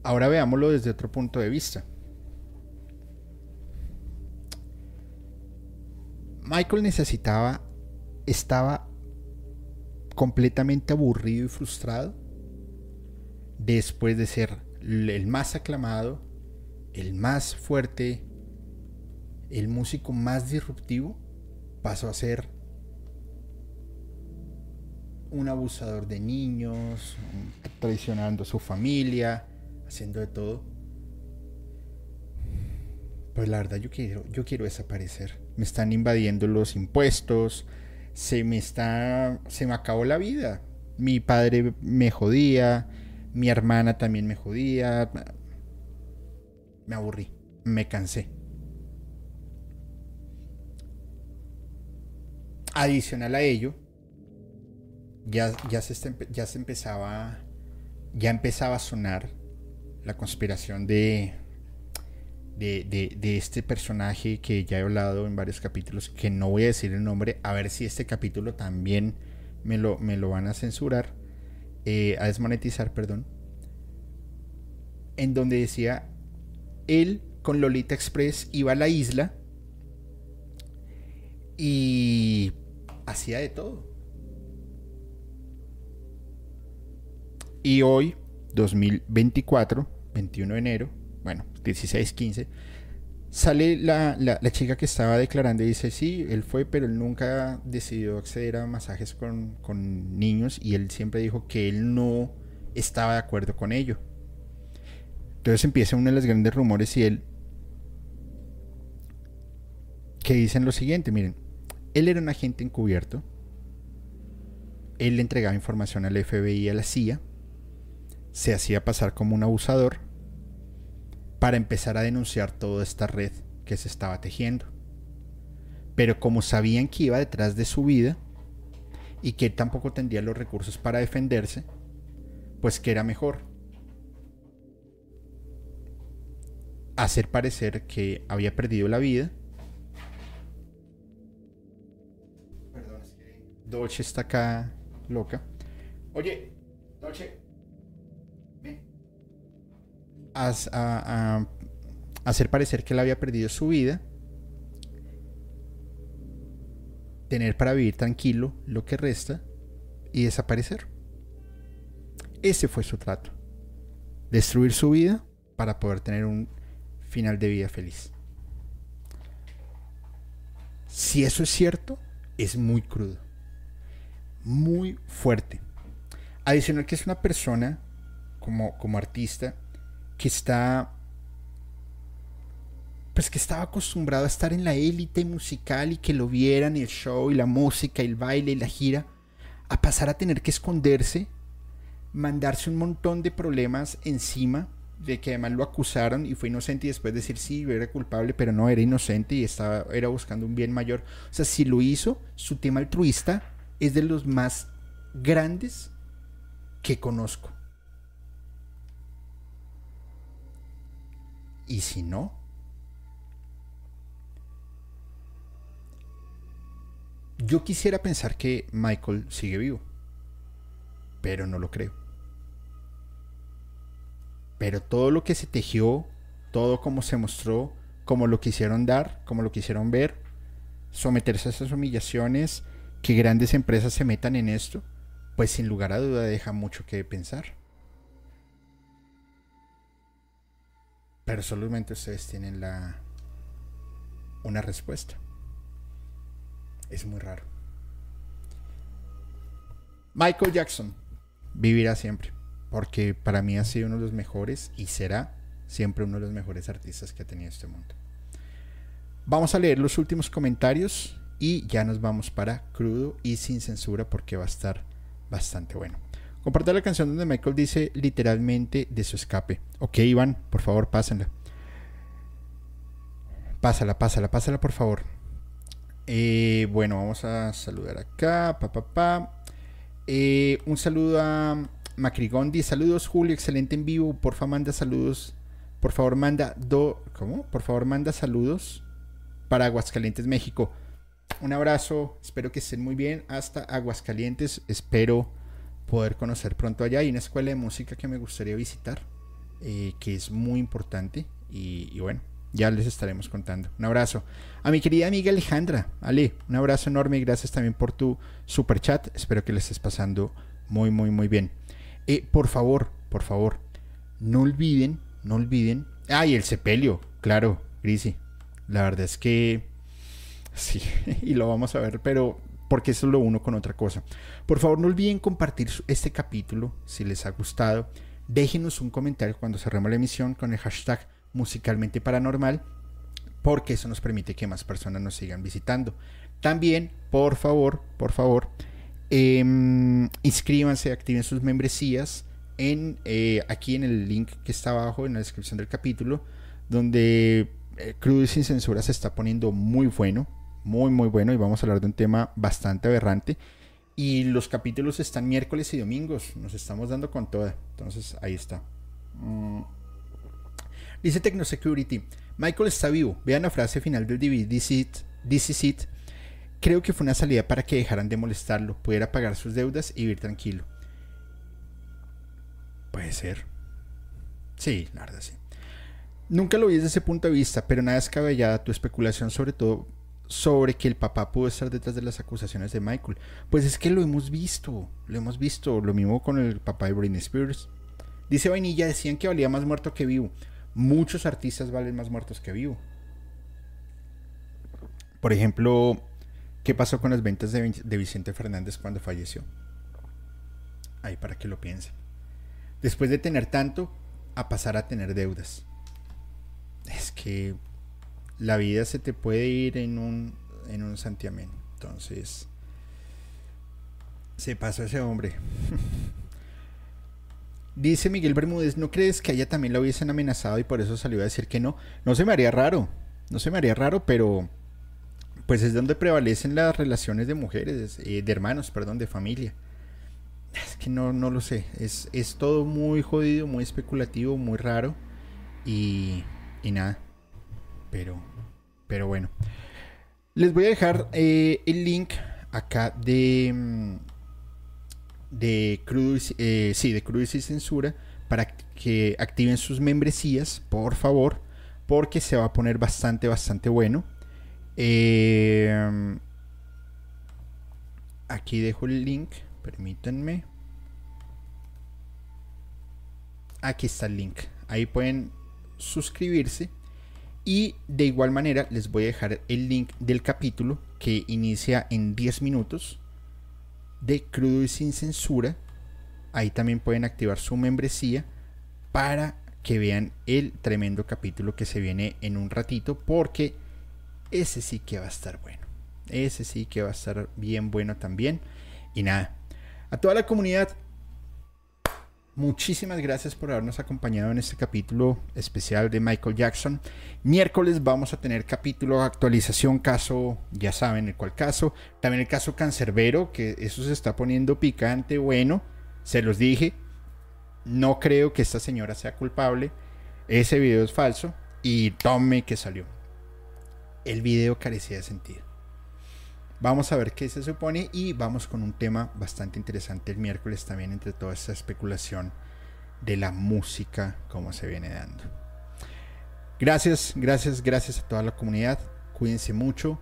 Ahora veámoslo desde otro punto de vista. Michael necesitaba, estaba completamente aburrido y frustrado después de ser el más aclamado, el más fuerte, el músico más disruptivo, pasó a ser un abusador de niños, traicionando a su familia, haciendo de todo. Pues la verdad yo quiero, yo quiero desaparecer. Me están invadiendo los impuestos. Se me está. Se me acabó la vida. Mi padre me jodía. Mi hermana también me jodía. Me aburrí. Me cansé. Adicional a ello, ya, ya, se, ya se empezaba, ya empezaba a sonar la conspiración de, de, de, este personaje que ya he hablado en varios capítulos, que no voy a decir el nombre, a ver si este capítulo también me lo, me lo van a censurar, eh, a desmonetizar, perdón, en donde decía, él con Lolita Express iba a la isla y hacía de todo. Y hoy, 2024, 21 de enero, bueno, 16, 15, sale la, chica que estaba declarando y dice, sí, él fue, pero él nunca decidió acceder a masajes con, con niños y él siempre dijo que él no estaba de acuerdo con ello. Entonces empieza uno de los grandes rumores y él que dicen lo siguiente, miren, él era un agente encubierto, él le entregaba información al FBI y a la CIA, se hacía pasar como un abusador para empezar a denunciar toda esta red que se estaba tejiendo. Pero como sabían que iba detrás de su vida y que él tampoco tendría los recursos para defenderse, pues que era mejor hacer parecer que había perdido la vida Dolce está acá loca. Oye, Dolce. Hacer parecer que él había perdido su vida. Tener para vivir tranquilo lo que resta y desaparecer. Ese fue su trato. Destruir su vida para poder tener un final de vida feliz. Si eso es cierto, es muy crudo muy fuerte. Adicional que es una persona como, como artista que está pues que estaba acostumbrado a estar en la élite musical y que lo vieran el show y la música el baile y la gira, a pasar a tener que esconderse, mandarse un montón de problemas encima, de que además lo acusaron y fue inocente y después decir sí, era culpable, pero no era inocente y estaba, era buscando un bien mayor. O sea, si lo hizo, su tema altruista es de los más grandes que conozco. Y si no, yo quisiera pensar que Michael sigue vivo, pero no lo creo. Pero todo lo que se tejió, todo como se mostró, como lo quisieron dar, como lo quisieron ver, someterse a esas humillaciones, que grandes empresas se metan en esto, pues sin lugar a duda deja mucho que pensar. Pero solamente ustedes tienen la una respuesta. Es muy raro. Michael Jackson vivirá siempre, porque para mí ha sido uno de los mejores y será siempre uno de los mejores artistas que ha tenido este mundo. Vamos a leer los últimos comentarios y ya nos vamos para crudo y sin censura porque va a estar bastante bueno. Comparte la canción donde Michael dice literalmente de su escape. Ok, Iván, por favor, pásenla. Pásala, pásala, pásala, por favor. Eh, bueno, vamos a saludar acá. Pa, pa. Eh, un saludo a Macrigondi. Saludos, Julio. Excelente en vivo. Porfa, manda saludos. Por favor, manda do. ¿Cómo? Por favor, manda saludos para Aguascalientes, México. Un abrazo, espero que estén muy bien. Hasta Aguascalientes, espero poder conocer pronto allá. Hay una escuela de música que me gustaría visitar, eh, que es muy importante. Y, bueno, ya les estaremos contando. Un abrazo. A mi querida amiga Alejandra, Ale, un abrazo enorme y gracias también por tu super chat. Espero que les estés pasando muy, muy, muy bien. Eh, por favor, por favor, no olviden, no olviden. Ay, el sepelio, claro, Grisi. La verdad es que [LAUGHS] Sí, y lo vamos a ver, pero porque eso es lo uno con otra cosa. Por favor, no olviden compartir este capítulo si les ha gustado. Déjenos un comentario cuando cerremos la emisión con el hashtag musicalmente paranormal, porque eso nos permite que más personas nos sigan visitando. También, por favor, por favor, em, inscríbanse, activen sus membresías en, eh, aquí en el link que está abajo en la descripción del capítulo, donde eh, Sin Censura se está poniendo muy bueno muy muy bueno y vamos a hablar de un tema bastante aberrante. Y los capítulos están miércoles y domingos. Nos estamos dando con toda. Entonces ahí está. Mm. Dice Technosecurity. Michael está vivo. Vean la frase final del DVD Seat. Creo que fue una salida para que dejaran de molestarlo, pudiera pagar sus deudas y vivir tranquilo. Puede ser. Sí, la verdad sí. Nunca lo vi desde ese punto de vista, pero nada descabellada tu especulación sobre todo sobre que el papá pudo estar detrás de las acusaciones de Michael. Pues es que lo hemos visto, lo hemos visto, lo mismo con el papá de Britney Spears. Dice Vainilla, decían que valía más muerto que vivo. Muchos artistas valen más muertos que vivo. Por ejemplo, ¿qué pasó con las ventas de, de Vicente Fernández cuando falleció? Ahí para que lo piensen. Después de tener tanto, a pasar a tener deudas. Es que la vida se te puede ir en un, en un santiamén. Entonces, se pasó ese hombre. [LAUGHS] Dice Miguel Bermúdez, ¿no crees que a ella también la hubiesen amenazado y por eso salió a decir que no? No se me haría raro, no se me haría raro, pero pues es donde prevalecen las relaciones de mujeres, eh, de hermanos, perdón, de familia. Es que no, no lo sé, es, es todo muy jodido, muy especulativo, muy raro y, y nada pero, pero bueno. Les voy a dejar eh, el link acá de, mm, de Crudo, eh, sí, de Crudo y Censura para que activen sus membresías, por favor, porque se va a poner bastante, bastante bueno. Eh, aquí dejo el link, permítanme. Aquí está el link. Ahí pueden suscribirse y de igual manera les voy a dejar el link del capítulo que inicia en 10 minutos de Crudo y sin censura. Ahí también pueden activar su membresía para que vean el tremendo capítulo que se viene en un ratito porque ese sí que va a estar bueno. Ese sí que va a estar bien bueno también. Y nada, a toda la comunidad Muchísimas gracias por habernos acompañado en este capítulo especial de Michael Jackson. Miércoles vamos a tener capítulo actualización caso, ya saben el cual caso. También el caso Cancerbero, que eso se está poniendo picante. Bueno, se los dije. No creo que esta señora sea culpable. Ese video es falso. Y tome que salió. El video carecía de sentido. Vamos a ver qué se supone y vamos con un tema bastante interesante el miércoles también entre toda esta especulación de la música, como se viene dando. Gracias, gracias, gracias a toda la comunidad. Cuídense mucho.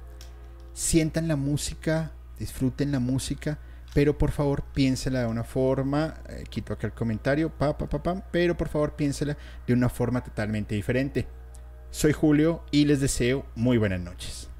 Sientan la música, disfruten la música, pero por favor piénsela de una forma, eh, quito acá el comentario, pa, pa, pa, pero por favor piénsela de una forma totalmente diferente. Soy Julio y les deseo muy buenas noches.